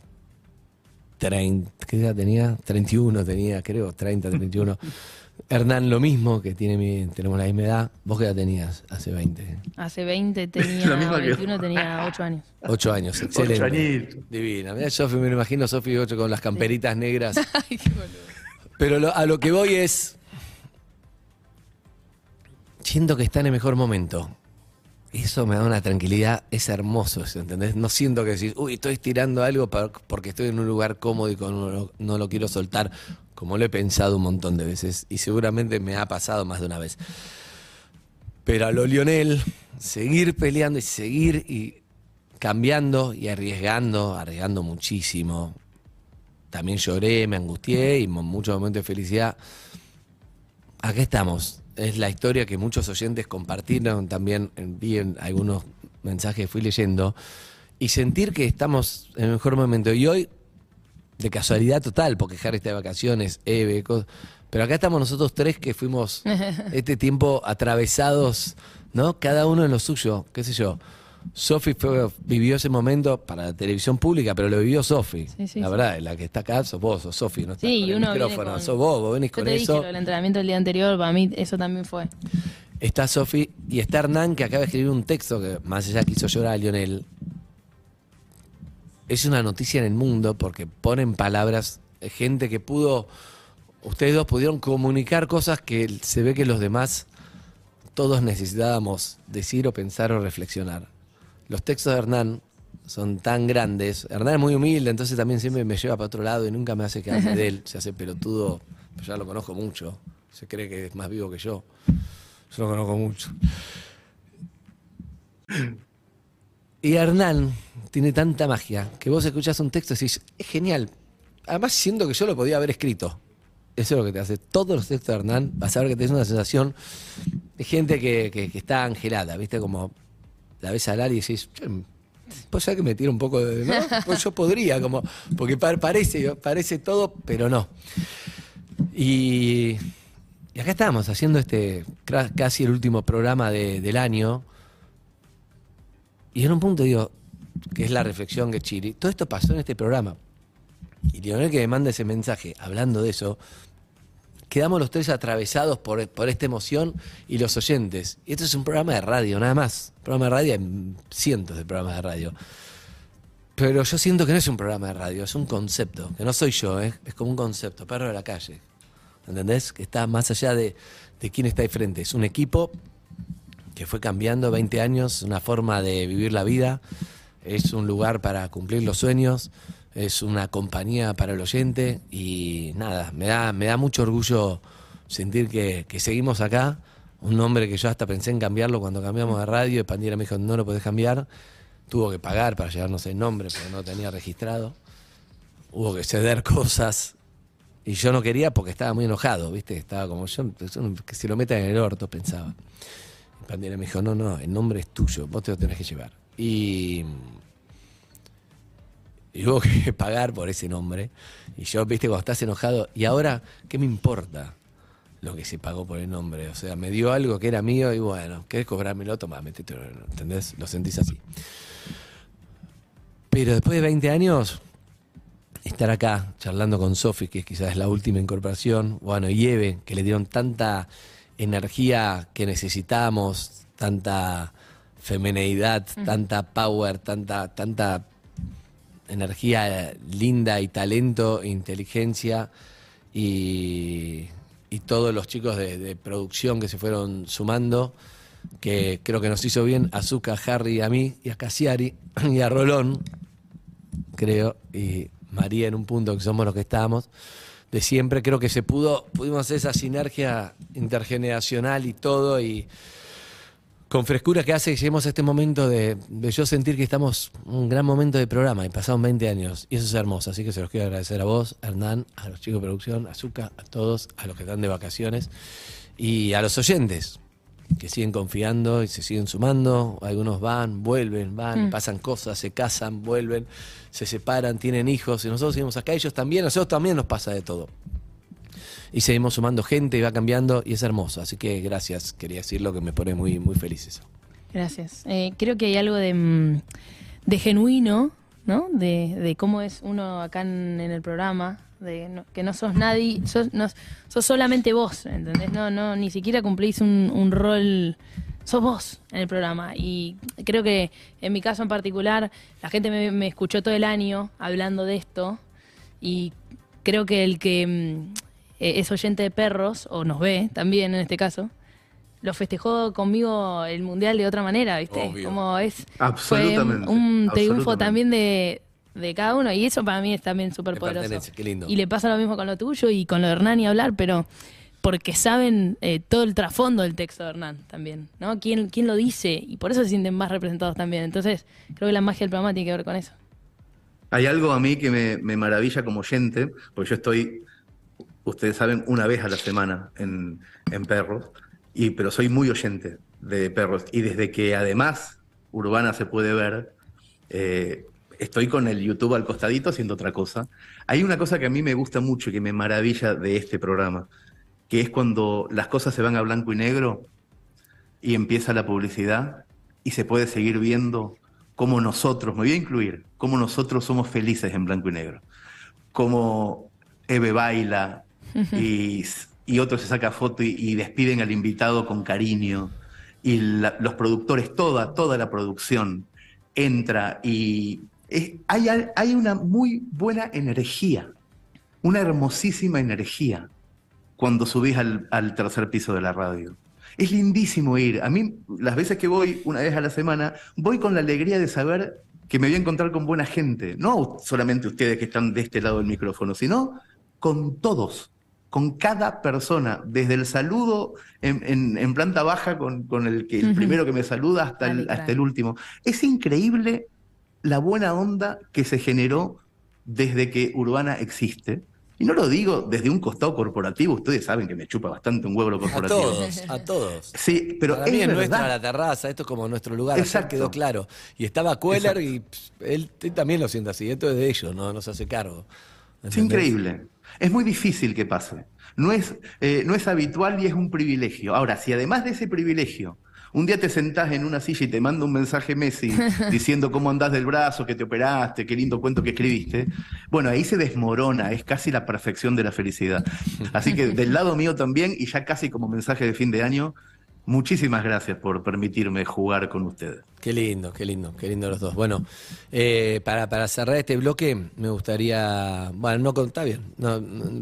30, ¿qué edad tenía? 31 tenía, creo, 30, 31. Hernán lo mismo, que tiene mi, tenemos la misma edad. ¿Vos qué edad tenías hace 20? Hace 20 tenía, La misma que- 21 tenía 8 años. 8 años, excelente. añitos. Divina. Mirá, Sofi, me lo imagino Sofi 8 con las camperitas negras. Pero lo- a lo que voy es. Siento que está en el mejor momento. Eso me da una tranquilidad, es hermoso, eso, ¿entendés? No siento que decís, uy, estoy estirando algo porque estoy en un lugar cómodo y con- no, lo- no lo quiero soltar, como lo he pensado un montón de veces y seguramente me ha pasado más de una vez. Pero a lo Lionel, seguir peleando y seguir y cambiando y arriesgando, arriesgando muchísimo. También lloré, me angustié y muchos momentos de felicidad. Acá estamos. Es la historia que muchos oyentes compartieron también. eh, Vi en algunos mensajes, fui leyendo. Y sentir que estamos en el mejor momento. Y hoy, de casualidad total, porque Harry está de vacaciones, Eve, pero acá estamos nosotros tres que fuimos este tiempo atravesados, ¿no? Cada uno en lo suyo, qué sé yo. Sofi vivió ese momento para la televisión pública, pero lo vivió Sofi. Sí, sí, la sí. verdad, la que está acá sos vos, sos Sofi, no estás Sí, con el uno micrófono, con- sos vos, vos venís Yo con te eso. del entrenamiento del día anterior, para mí eso también fue. Está Sofi y está Hernán que acaba de escribir un texto que más allá que hizo llorar a Lionel. Es una noticia en el mundo porque ponen palabras, gente que pudo, ustedes dos pudieron comunicar cosas que se ve que los demás todos necesitábamos decir o pensar o reflexionar. Los textos de Hernán son tan grandes. Hernán es muy humilde, entonces también siempre me lleva para otro lado y nunca me hace que hable de él. Se hace pelotudo, pero ya lo conozco mucho. Se cree que es más vivo que yo. Yo lo conozco mucho. Y Hernán tiene tanta magia que vos escuchás un texto y decís, es genial. Además, siento que yo lo podía haber escrito. Eso es lo que te hace. Todos los textos de Hernán, vas a ver que tenés una sensación de gente que, que- que está angelada, ¿viste? Como la ves hablar y decís, "Che, pues ya que me tiro un poco de. ¿no? Pues yo podría, como. Porque pa- parece, parece todo, pero no. Y, y acá estamos haciendo este casi el último programa de- del año. Y en un punto digo, que es la reflexión que Chiri, todo esto pasó en este programa. Y Lionel que me manda ese mensaje hablando de eso, quedamos los tres atravesados por, por esta emoción y los oyentes. Y esto es un programa de radio, nada más. Programa de radio, hay cientos de programas de radio. Pero yo siento que no es un programa de radio, es un concepto, que no soy yo, ¿eh? es como un concepto, perro de la calle. ¿Entendés? Que está más allá de, de quién está ahí frente. Es un equipo que fue cambiando 20 años, una forma de vivir la vida, es un lugar para cumplir los sueños, es una compañía para el oyente y nada, me da, me da mucho orgullo sentir que, que seguimos acá. Un nombre que yo hasta pensé en cambiarlo cuando cambiamos de radio y me dijo, no lo podés cambiar. Tuvo que pagar para llevarnos el nombre porque no lo tenía registrado. Hubo que ceder cosas. Y yo no quería porque estaba muy enojado, ¿viste? Estaba como yo, que se lo metan en el orto, pensaba. Y Pandiera me dijo, no, no, el nombre es tuyo, vos te lo tenés que llevar. Y, y hubo que pagar por ese nombre. Y yo, viste, cuando estás enojado, y ahora, ¿qué me importa lo que se pagó por el nombre? O sea, me dio algo que era mío y bueno, ¿querés cobrármelo? Toma, metete, ¿entendés? Lo sentís así. Pero después de 20 años, estar acá charlando con Sofi, que quizás es la última incorporación, bueno, y Eve, que le dieron tanta energía que necesitábamos, tanta femineidad, tanta power, tanta, tanta energía linda y talento, inteligencia y, y todos los chicos de, de producción que se fueron sumando, que creo que nos hizo bien a Zuka, Harry, a mí, y a Casiari, y a Rolón, creo, y María en un punto que somos los que estábamos, de siempre, creo que se pudo, pudimos hacer esa sinergia intergeneracional y todo, y con frescura que hace que lleguemos a este momento de, yo sentir que estamos un gran momento de programa y pasaron 20 años y eso es hermoso, así que se los quiero agradecer a vos, Hernán, a los chicos de producción, a a todos, a los que están de vacaciones y a los oyentes que siguen confiando y se siguen sumando, algunos van, vuelven, van, Mm. pasan cosas, se casan, vuelven, se separan, tienen hijos y nosotros seguimos acá, ellos también, a nosotros también nos pasa de todo y seguimos sumando gente y va cambiando y es hermoso. Así que gracias, quería decirlo que me pone muy, muy feliz eso. Gracias. Eh, creo que hay algo de, mm, de genuino, ¿no? De, de cómo es uno acá en, en el programa, de no- que no sos nadie, sos, no- sos solamente vos, ¿entendés? No, no, ni siquiera cumplís un, un rol, sos vos en el programa. Y creo que en mi caso en particular, la gente me, me escuchó todo el año hablando de esto y creo que el que mm, eh, es oyente de perros, o nos ve también en este caso, lo festejó conmigo el mundial de otra manera, ¿viste? Obvio. Como es Absolutamente, fue un triunfo absolutamente. también de, de cada uno y eso para mí es también súper poderoso. pertenece, qué lindo. Y le pasa lo mismo con lo tuyo y con lo de Hernán y hablar, pero porque saben eh, todo el trasfondo del texto de Hernán también, ¿no? ¿Quién, quién lo dice y por eso se sienten más representados también. Entonces, creo que la magia del programa tiene que ver con eso. Hay algo a mí que me, me maravilla como oyente, porque yo estoy, ustedes saben, una vez a la semana en, en Perros, y, pero soy muy oyente de Perros. Y desde que además Urbana se puede ver, eh, estoy con el YouTube al costadito haciendo otra cosa. Hay una cosa que a mí me gusta mucho y que me maravilla de este programa, que es cuando las cosas se van a blanco y negro y empieza la publicidad y se puede seguir viendo cómo nosotros, me voy a incluir, cómo nosotros somos felices en blanco y negro. Cómo Eve baila y, y otro se saca foto y, y despiden al invitado con cariño. Y la- los productores, toda, toda la producción entra y es- hay, una muy buena energía, una hermosísima energía cuando subís al, al tercer piso de la radio. Es lindísimo ir. A mí, las veces que voy, una vez a la semana, voy con la alegría de saber que me voy a encontrar con buena gente. No solamente ustedes que están de este lado del micrófono, sino con todos, con cada persona, desde el saludo en, en- en planta baja con, con el, que, el primero que me saluda hasta el, hasta el último. Es increíble la buena onda que se generó desde que Urbana existe. Y no lo digo desde un costado corporativo, ustedes saben que me chupa bastante un huevo lo A corporativo. todos, a todos. Sí, pero Para es mí es nuestra la terraza, esto es como nuestro lugar, ayer Exacto. quedó claro. Y estaba Queller Exacto. y pss, él, él también lo siente así, esto es de ellos, no, no se hace cargo. Es increíble. Es muy difícil que pase. No es, eh, no es habitual y es un privilegio. Ahora, si además de ese privilegio Un día te sentás en una silla y te manda un mensaje Messi diciendo cómo andás del brazo, que te operaste, qué lindo cuento que escribiste. Bueno, ahí se desmorona, es casi la perfección de la felicidad. Así que del lado mío también, y ya casi como mensaje de fin de año, muchísimas gracias por permitirme jugar con ustedes. Qué lindo, qué lindo, qué lindo los dos. Bueno, eh, para, para cerrar este bloque, me gustaría. Bueno, no está bien.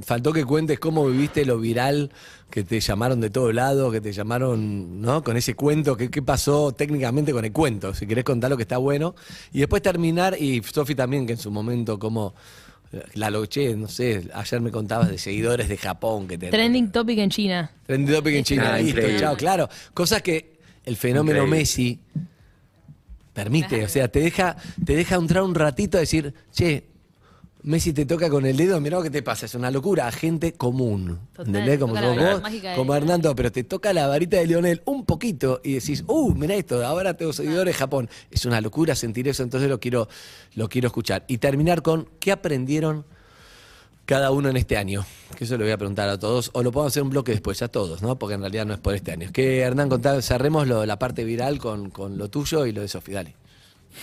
Faltó que cuentes cómo viviste lo viral, que te llamaron de todo lado, que te llamaron, ¿no? Con ese cuento, ¿qué, qué pasó técnicamente con el cuento? Si querés contar lo que está bueno. Y después terminar, y Sofi también, que en su momento, como. La loché, no sé, ayer me contabas de seguidores de Japón que te. Trending topic en China. Trending topic en China, Ah, listo, increíble. chao, claro. Cosas que el fenómeno Increíble. Messi permite, o sea, te deja, te deja entrar un ratito a decir, che, Messi te toca con el dedo, mirá lo que te pasa, es una locura, a gente común. Total, ¿Entendés? Como sos vos, como Hernando, pero te toca la varita de Lionel un poquito y decís, uh, mirá esto, ahora tengo seguidores de Japón. Es una locura sentir eso, entonces lo quiero, lo quiero escuchar. Y terminar con, ¿qué aprendieron cada uno en este año? Que eso le voy a preguntar a todos, o lo podemos hacer un bloque después, a todos, ¿no? Porque en realidad no es por este año. Que Hernán, contá, cerremos lo- la parte viral con, con lo tuyo y lo de Sofi, dale.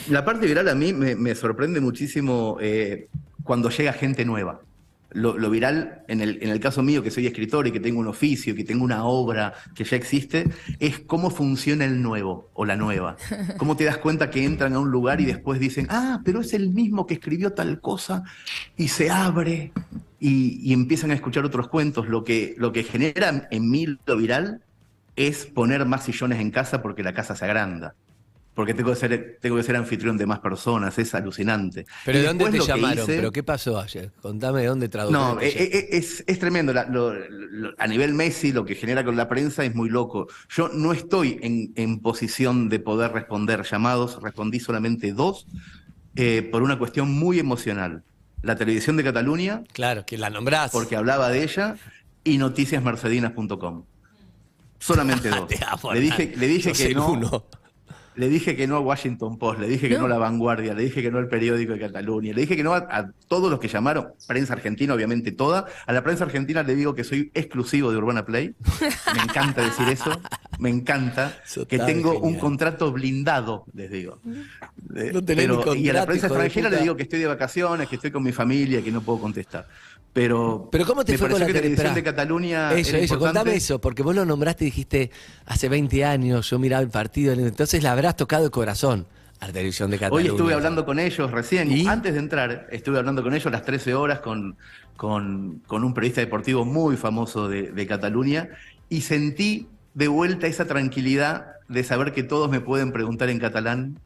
La parte viral a mí me, sorprende muchísimo eh, cuando llega gente nueva. Lo, viral, en el, caso mío, que soy escritor y que tengo un oficio, que tengo una obra que ya existe, es cómo funciona el nuevo o la nueva. Cómo te das cuenta que entran a un lugar y después dicen, ah, pero es el mismo que escribió tal cosa, y se abre y, y empiezan a escuchar otros cuentos. Lo que, lo que genera en mí lo viral es poner más sillones en casa porque la casa se agranda. Porque tengo que ser, tengo que ser anfitrión de más personas, es alucinante. Pero Y ¿de dónde te llamaron? hice- ¿Pero qué pasó ayer? Contame de dónde tradujeron. no, eh, eh, es, es tremendo. La- lo- lo- a nivel Messi, lo que genera con la prensa es muy loco. Yo no estoy en, en posición de poder responder llamados, respondí solamente dos, eh, por una cuestión muy emocional. La televisión de Cataluña, Claro, que la nombrás. porque hablaba de ella, y noticiasmercedinas.com. Solamente dos. Te amo, le dije, le dije que no. uno. Le dije que no a Washington Post, le dije que no, a La Vanguardia, le dije que no al periódico de Cataluña, le dije que no a, a todos los que llamaron, prensa argentina, obviamente toda. A la prensa argentina le digo que soy exclusivo de Urbana Play. Me encanta decir eso, me encanta. Que tengo un contrato blindado, les digo. No pero- y a la prensa extranjera le digo que estoy de vacaciones, que estoy con mi familia, que no puedo contestar. Pero, Pero ¿cómo te me fue con la que televisión tele- de Cataluña Eso, era eso, importante. contame eso, porque vos lo nombraste y dijiste, hace 20 años yo miraba el partido, entonces la habrás tocado el corazón a la televisión de Hoy Cataluña. estuve hablando con ellos recién, ¿Y? antes de entrar, estuve hablando con ellos las 13 horas con, con, con un periodista deportivo muy famoso de, de Cataluña y sentí de vuelta esa tranquilidad de saber que todos me pueden preguntar en catalán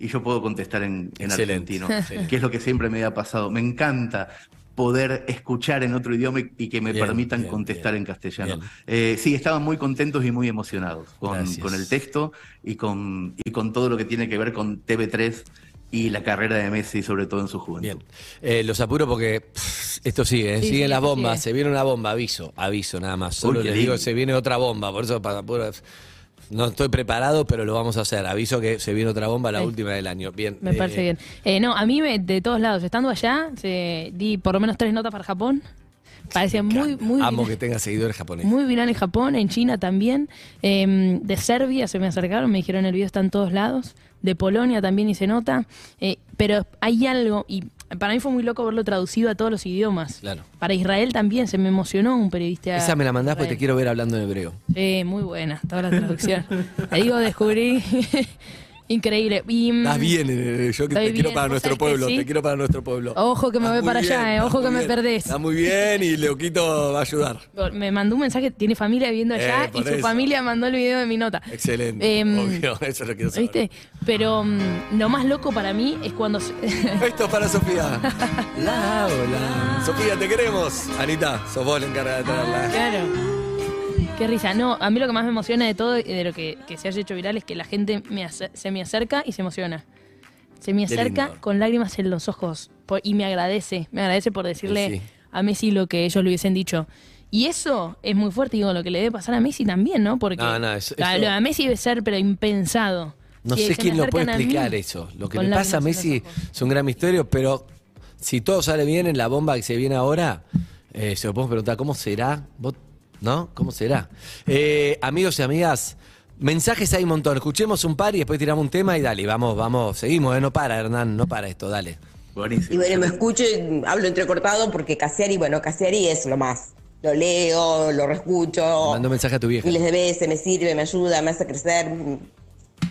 y yo puedo contestar en, en argentino, que es lo que siempre me ha pasado. Me encanta poder escuchar en otro idioma y, y que me Bien, permitan bien, contestar bien. en castellano. Eh, sí, estaban muy contentos y muy emocionados con, el texto y con, y con todo lo que tiene que ver con TV3 y la carrera de Messi, sobre todo en su juventud. Bien. Eh, los apuro porque pff, esto sigue, ¿eh? Sí, siguen sí, las bombas, se viene una bomba, aviso, aviso nada más. Solo Uy, les digo, lindo. se viene otra bomba, por eso para apuro- no estoy preparado, pero lo vamos a hacer. Aviso que se viene otra bomba, la Sí. última del año. Bien. Me eh, parece bien. Eh, no, a mí me- de todos lados, estando allá, se- di por lo menos tres notas para Japón. Parecía muy, muy Amo viral- que tenga seguidores japoneses. Muy viral en Japón, en China también. Eh, de Serbia se me acercaron, me dijeron el video está en todos lados. De Polonia también hice nota. Eh, pero hay algo, y para mí fue muy loco verlo traducido a todos los idiomas. Claro. Para Israel también se me emocionó un periodista. Esa me la mandás porque te quiero ver hablando en hebreo. Sí, muy buena, toda la traducción. Te digo, descubrí. Increíble. Y, mm, Estás bien, eh, yo que te quiero para nuestro pueblo, sí. te quiero para nuestro pueblo. Ojo que me Estás voy para allá, eh, ojo que me perdés. Está muy bien y Leuquito va a ayudar. Me mandó un mensaje, tiene familia viviendo allá Eh, y su eso. familia mandó el video de mi nota. Excelente. Em, obvio, eso lo quiero saber. ¿Viste? Pero mm, lo más loco para mí es cuando... Esto es para Sofía. La, hola. Sofía, te queremos. Anita, sos vos la encargada de traerla. claro. Qué risa. No, a mí lo que más me emociona de todo y de lo que, que se haya hecho viral es que la gente me ace- se me acerca y se emociona. Se me Qué acerca lindo. con lágrimas en los ojos por- y me agradece. Me agradece por decirle Sí. a Messi lo que ellos le hubiesen dicho. Y eso es muy fuerte, digo, lo que le debe pasar a Messi también, ¿no? Porque No, no, eso- de Messi debe ser, pero impensado. No sé se quién me lo puede acercan a mí, explicar eso. Lo que con le pasa a Messi ojos. es un gran misterio, pero si todo sale bien en la bomba que se viene ahora, eh, se lo podemos preguntar, ¿cómo será? ¿Vos- ¿No? ¿Cómo será? Eh, amigos y amigas, Mensajes hay un montón. Escuchemos un par y después tiramos un tema y dale, vamos, vamos, seguimos, ¿eh? no para, Hernán, no para esto, dale. Buenísimo. Y bueno, me escucho y hablo entrecortado porque Casiari, bueno, Casiari es lo más. Lo leo, lo reescucho. Mando mensaje a tu vieja. Miles de veces, me sirve, me ayuda, me hace crecer.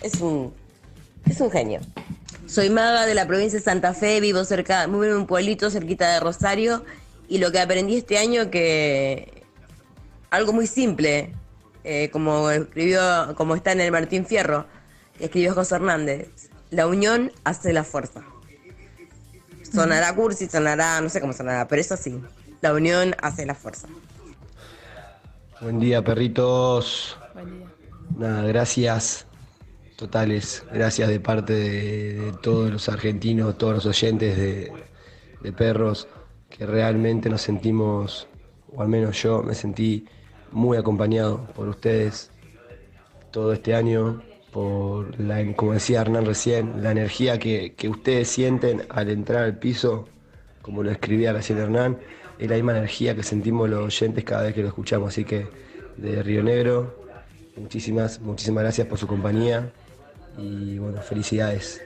Es un, es un genio. Soy maga de la provincia de Santa Fe, vivo cerca, vivo en un pueblito cerquita de Rosario y lo que aprendí este año que algo muy simple, eh, como escribió, como está en el Martín Fierro, que escribió José Hernández, la unión hace la fuerza. Sonará cursi, sonará, no sé cómo sonará, pero eso sí, la unión hace la fuerza. Buen día, perritos. Nada, gracias totales, gracias de parte de, de todos los argentinos, todos los oyentes de, de perros, que realmente nos sentimos, o al menos yo me sentí muy acompañado por ustedes todo este año, por la, como decía Hernán recién, la energía que, que ustedes sienten al entrar al piso, como lo escribía recién Hernán, es la misma energía que sentimos los oyentes cada vez que lo escuchamos. Así que de Río Negro, muchísimas, muchísimas gracias por su compañía y bueno, felicidades.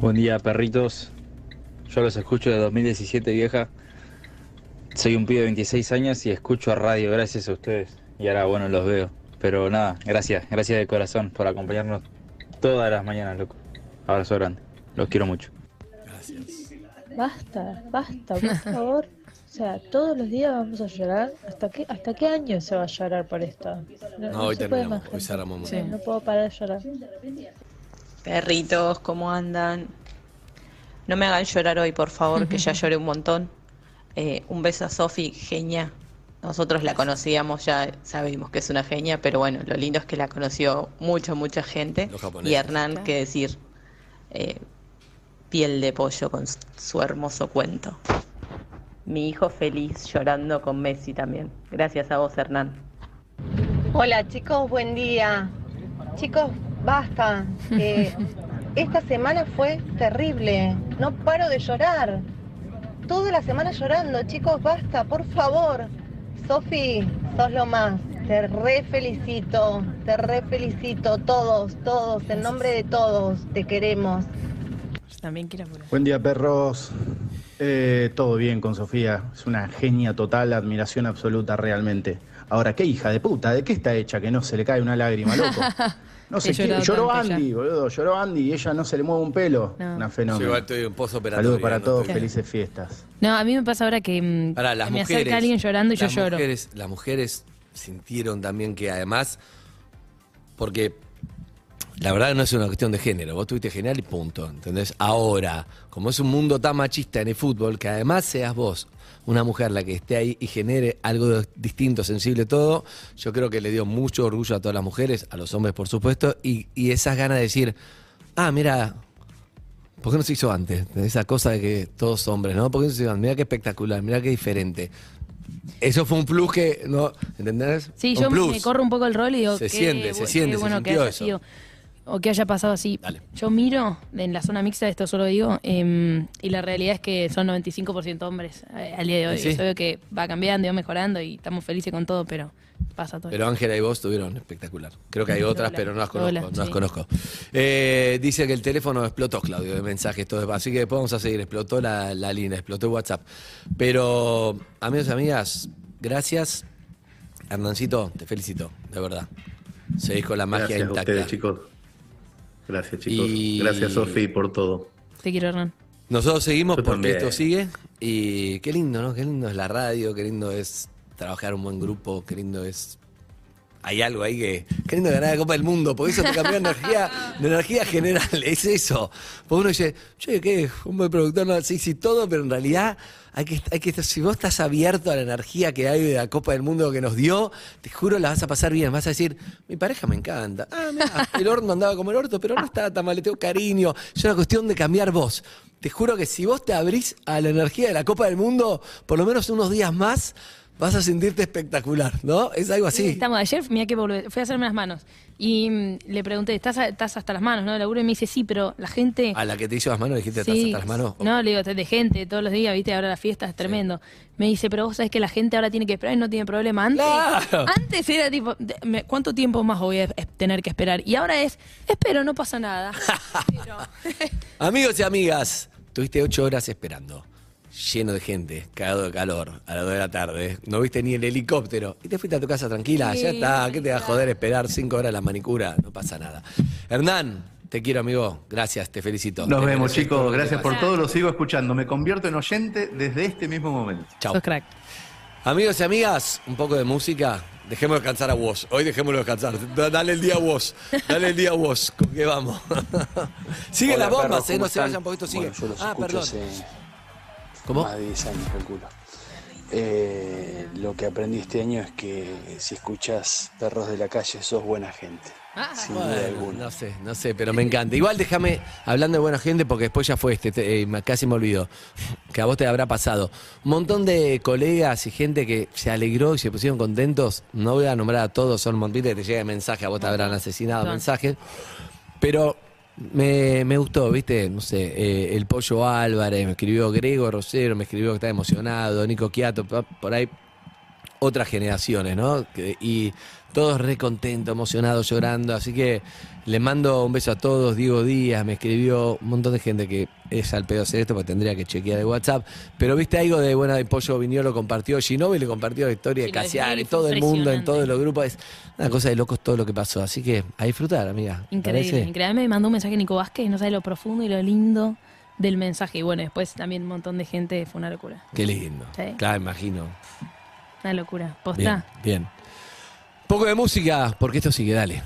Buen día, perritos. Yo los escucho de 2017, vieja. Soy un pibe de 26 años y escucho a radio gracias a ustedes. Y ahora, bueno, los veo. Pero nada, gracias, gracias de corazón por acompañarnos todas las mañanas, loco. Abrazo grande. Los quiero mucho. Basta, basta, por favor. O sea, todos los días vamos a llorar. ¿Hasta qué, hasta qué año se va a llorar por esto? No, hoy se puede terminamos, más, hoy gente. cerramos. No puedo parar de llorar. Perritos, ¿cómo andan? No me hagan llorar hoy, por favor, que ya lloré un montón. Eh, un beso a Sofi, genia. Nosotros la conocíamos, ya sabemos que es una genia, pero bueno, lo lindo es que la conoció mucha, mucha gente. Los japoneses. Y Hernán, qué decir, eh, piel de pollo con su hermoso cuento. Mi hijo feliz llorando con Messi también. Gracias a vos, Hernán. Hola chicos, buen día. Chicos, basta. Eh, esta semana fue terrible. No paro de llorar. Toda la semana llorando. Chicos, basta, por favor. Sofi, sos lo más. Te re felicito. Te re felicito. Todos, todos. En nombre de todos. Te queremos. También quiero. Buen día, perros. Eh, todo bien con Sofía. Es una genia total, admiración absoluta realmente. Ahora, qué hija de puta, ¿de qué está hecha que no se le cae una lágrima, loco? No sé Lloró ya. Andy, boludo. Lloró Andy y ella no se le mueve un pelo. No. Una fenómeno. igual estoy en operatorio. Saludos para todos, felices fiestas. No, a mí me pasa ahora que mm, Pará, las me mujeres, acerca alguien llorando y yo las lloro. Mujeres, las mujeres sintieron también que además, porque la verdad no es una cuestión de género, vos tuviste genial y punto, ¿entendés? Ahora, como es un mundo tan machista en el fútbol, que además seas vos una mujer la que esté ahí y genere algo distinto, sensible, todo, yo creo que le dio mucho orgullo a todas las mujeres, a los hombres por supuesto, y, y esas ganas de decir, ah, mira, ¿Por qué no se hizo antes? Esa cosa de que todos hombres, ¿no? ¿Por qué no se hizo antes? Mira qué espectacular, mira qué diferente. Eso fue un plus que, ¿no? ¿Entendés? Sí, Un yo plus. me corro un poco el rol y digo, Se qué siente, se siente, se que sintió eso. sido, o que haya pasado así. Yo miro en la zona mixta, esto solo digo, em, y la realidad es que son 95% hombres eh, al día de hoy. Sí. Es obvio que va cambiando y va mejorando y estamos felices con todo, pero pasa todo. Pero Ángela y vos tuvieron espectacular. Creo que hay otras, Hola. pero no las conozco. Hola, no las sí. conozco. Eh, dice que el teléfono explotó, Claudio, de mensajes, todo. Así que después vamos a seguir. Explotó la, la línea, explotó el WhatsApp. Pero, amigos y amigas, gracias. Hernancito, te felicito, de verdad. Seguís con la magia Gracias a intacta. ustedes, chicos. Gracias, chicos. Y- Gracias, Sofi, por todo. Te quiero, Hernán. Nosotros seguimos Yo porque también. esto sigue y qué lindo, ¿no? Qué lindo es la radio, qué lindo es trabajar un buen grupo, qué lindo es... Hay algo ahí que... Qué lindo ganar la Copa del Mundo, porque eso te cambia energía, de energía general, es eso. Porque uno dice, che, ¿qué? Un buen productor, no, sí, sí, todo, pero en realidad hay que, hay que, si vos estás abierto a la energía que hay de la Copa del Mundo que nos dio, te juro la vas a pasar bien, vas a decir, mi pareja me encanta. Ah, mira, el horno andaba como el orto, pero no estaba tan mal, le tengo cariño. Es una cuestión de cambiar vos. Te juro que si vos te abrís a la energía de la Copa del Mundo, por lo menos unos días más, vas a sentirte espectacular, ¿no? Es algo así. Estamos ayer, mira que volver, fui a hacerme las manos. Y mm, le pregunté, ¿estás, a- estás hasta las manos, no? Laburo y me dice, sí, pero la gente. A la que te hizo las manos, dijiste, ¿estás Sí, hasta las manos? No, le digo, de gente todos los días, viste, ahora la fiesta es tremendo. Me dice, pero vos sabés que la gente ahora tiene que esperar y no tiene problema. Antes, Claro. antes era tipo, de- me- ¿cuánto tiempo más voy a es- tener que esperar? Y ahora es, espero, no pasa nada. Amigos y amigas, tuviste ocho horas esperando. Lleno de gente, cagado de calor, a las 2 de la tarde. No viste ni el helicóptero. Y te fuiste a tu casa tranquila, Sí, ya está. ¿Qué te va a joder esperar cinco horas la manicura? No pasa nada. Hernán, te quiero, amigo. Gracias, te felicito. Nos Te vemos, chicos. Gracias por todo. Lo sigo escuchando. Me convierto en oyente desde este mismo momento. Chao. Amigos y amigas, un poco de música. Dejemos descansar a vos. Hoy dejémoslo descansar. Da- Dale el día a vos. Dale el día a vos. ¿Con qué vamos? Sigue Hola, las bombas, eh, ¿cómo no se están? vayan poquito, sigue. Bueno, yo los ah, perdón. hace ¿Cómo? más de 10 años, calculo. Eh, lo que aprendí este año es que si escuchas perros de la calle sos buena gente. sin duda Bueno, alguna. no sé, no sé, pero me encanta. Igual déjame, hablando de buena gente, porque después ya fue este, te- eh, casi me olvido, que a vos te habrá pasado. Un montón de colegas y gente que se alegró y se pusieron contentos. No voy a nombrar a todos, son un montón que te llega mensaje, a vos te habrán asesinado mensajes. Pero me, me gustó, ¿viste? No sé, eh, el Pollo Álvarez, me escribió Grego Rosero, me escribió que está emocionado, Nico Quiato, por ahí otras generaciones, ¿no? Y todos re contentos, emocionados, llorando. Así que le mando un beso a todos. Diego Díaz me escribió un montón de gente que es al pedo hacer esto porque tendría que chequear de WhatsApp. Pero viste algo de, bueno, de Pollo Viñolo compartió, Ginovi le compartió la historia de Sí, lo de Casiari, todo el mundo, en todos los grupos. Es una cosa de locos todo lo que pasó. Así que a disfrutar, amiga. ¿te Increíble, parece? increíble. Me mandó un mensaje Nico Vázquez, no sabe lo profundo y lo lindo del mensaje. Y bueno, después también un montón de gente, fue una locura. Qué lindo. Sí. Claro, imagino. Una locura. Bien, ¿Posta? bien. Poco de música, porque esto sigue, dale.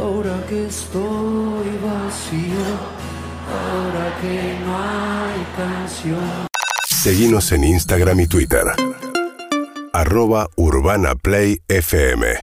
Ahora que estoy vacío, ahora que no hay canción. Seguimos en Instagram y Twitter. Arroba Urbana Play FM.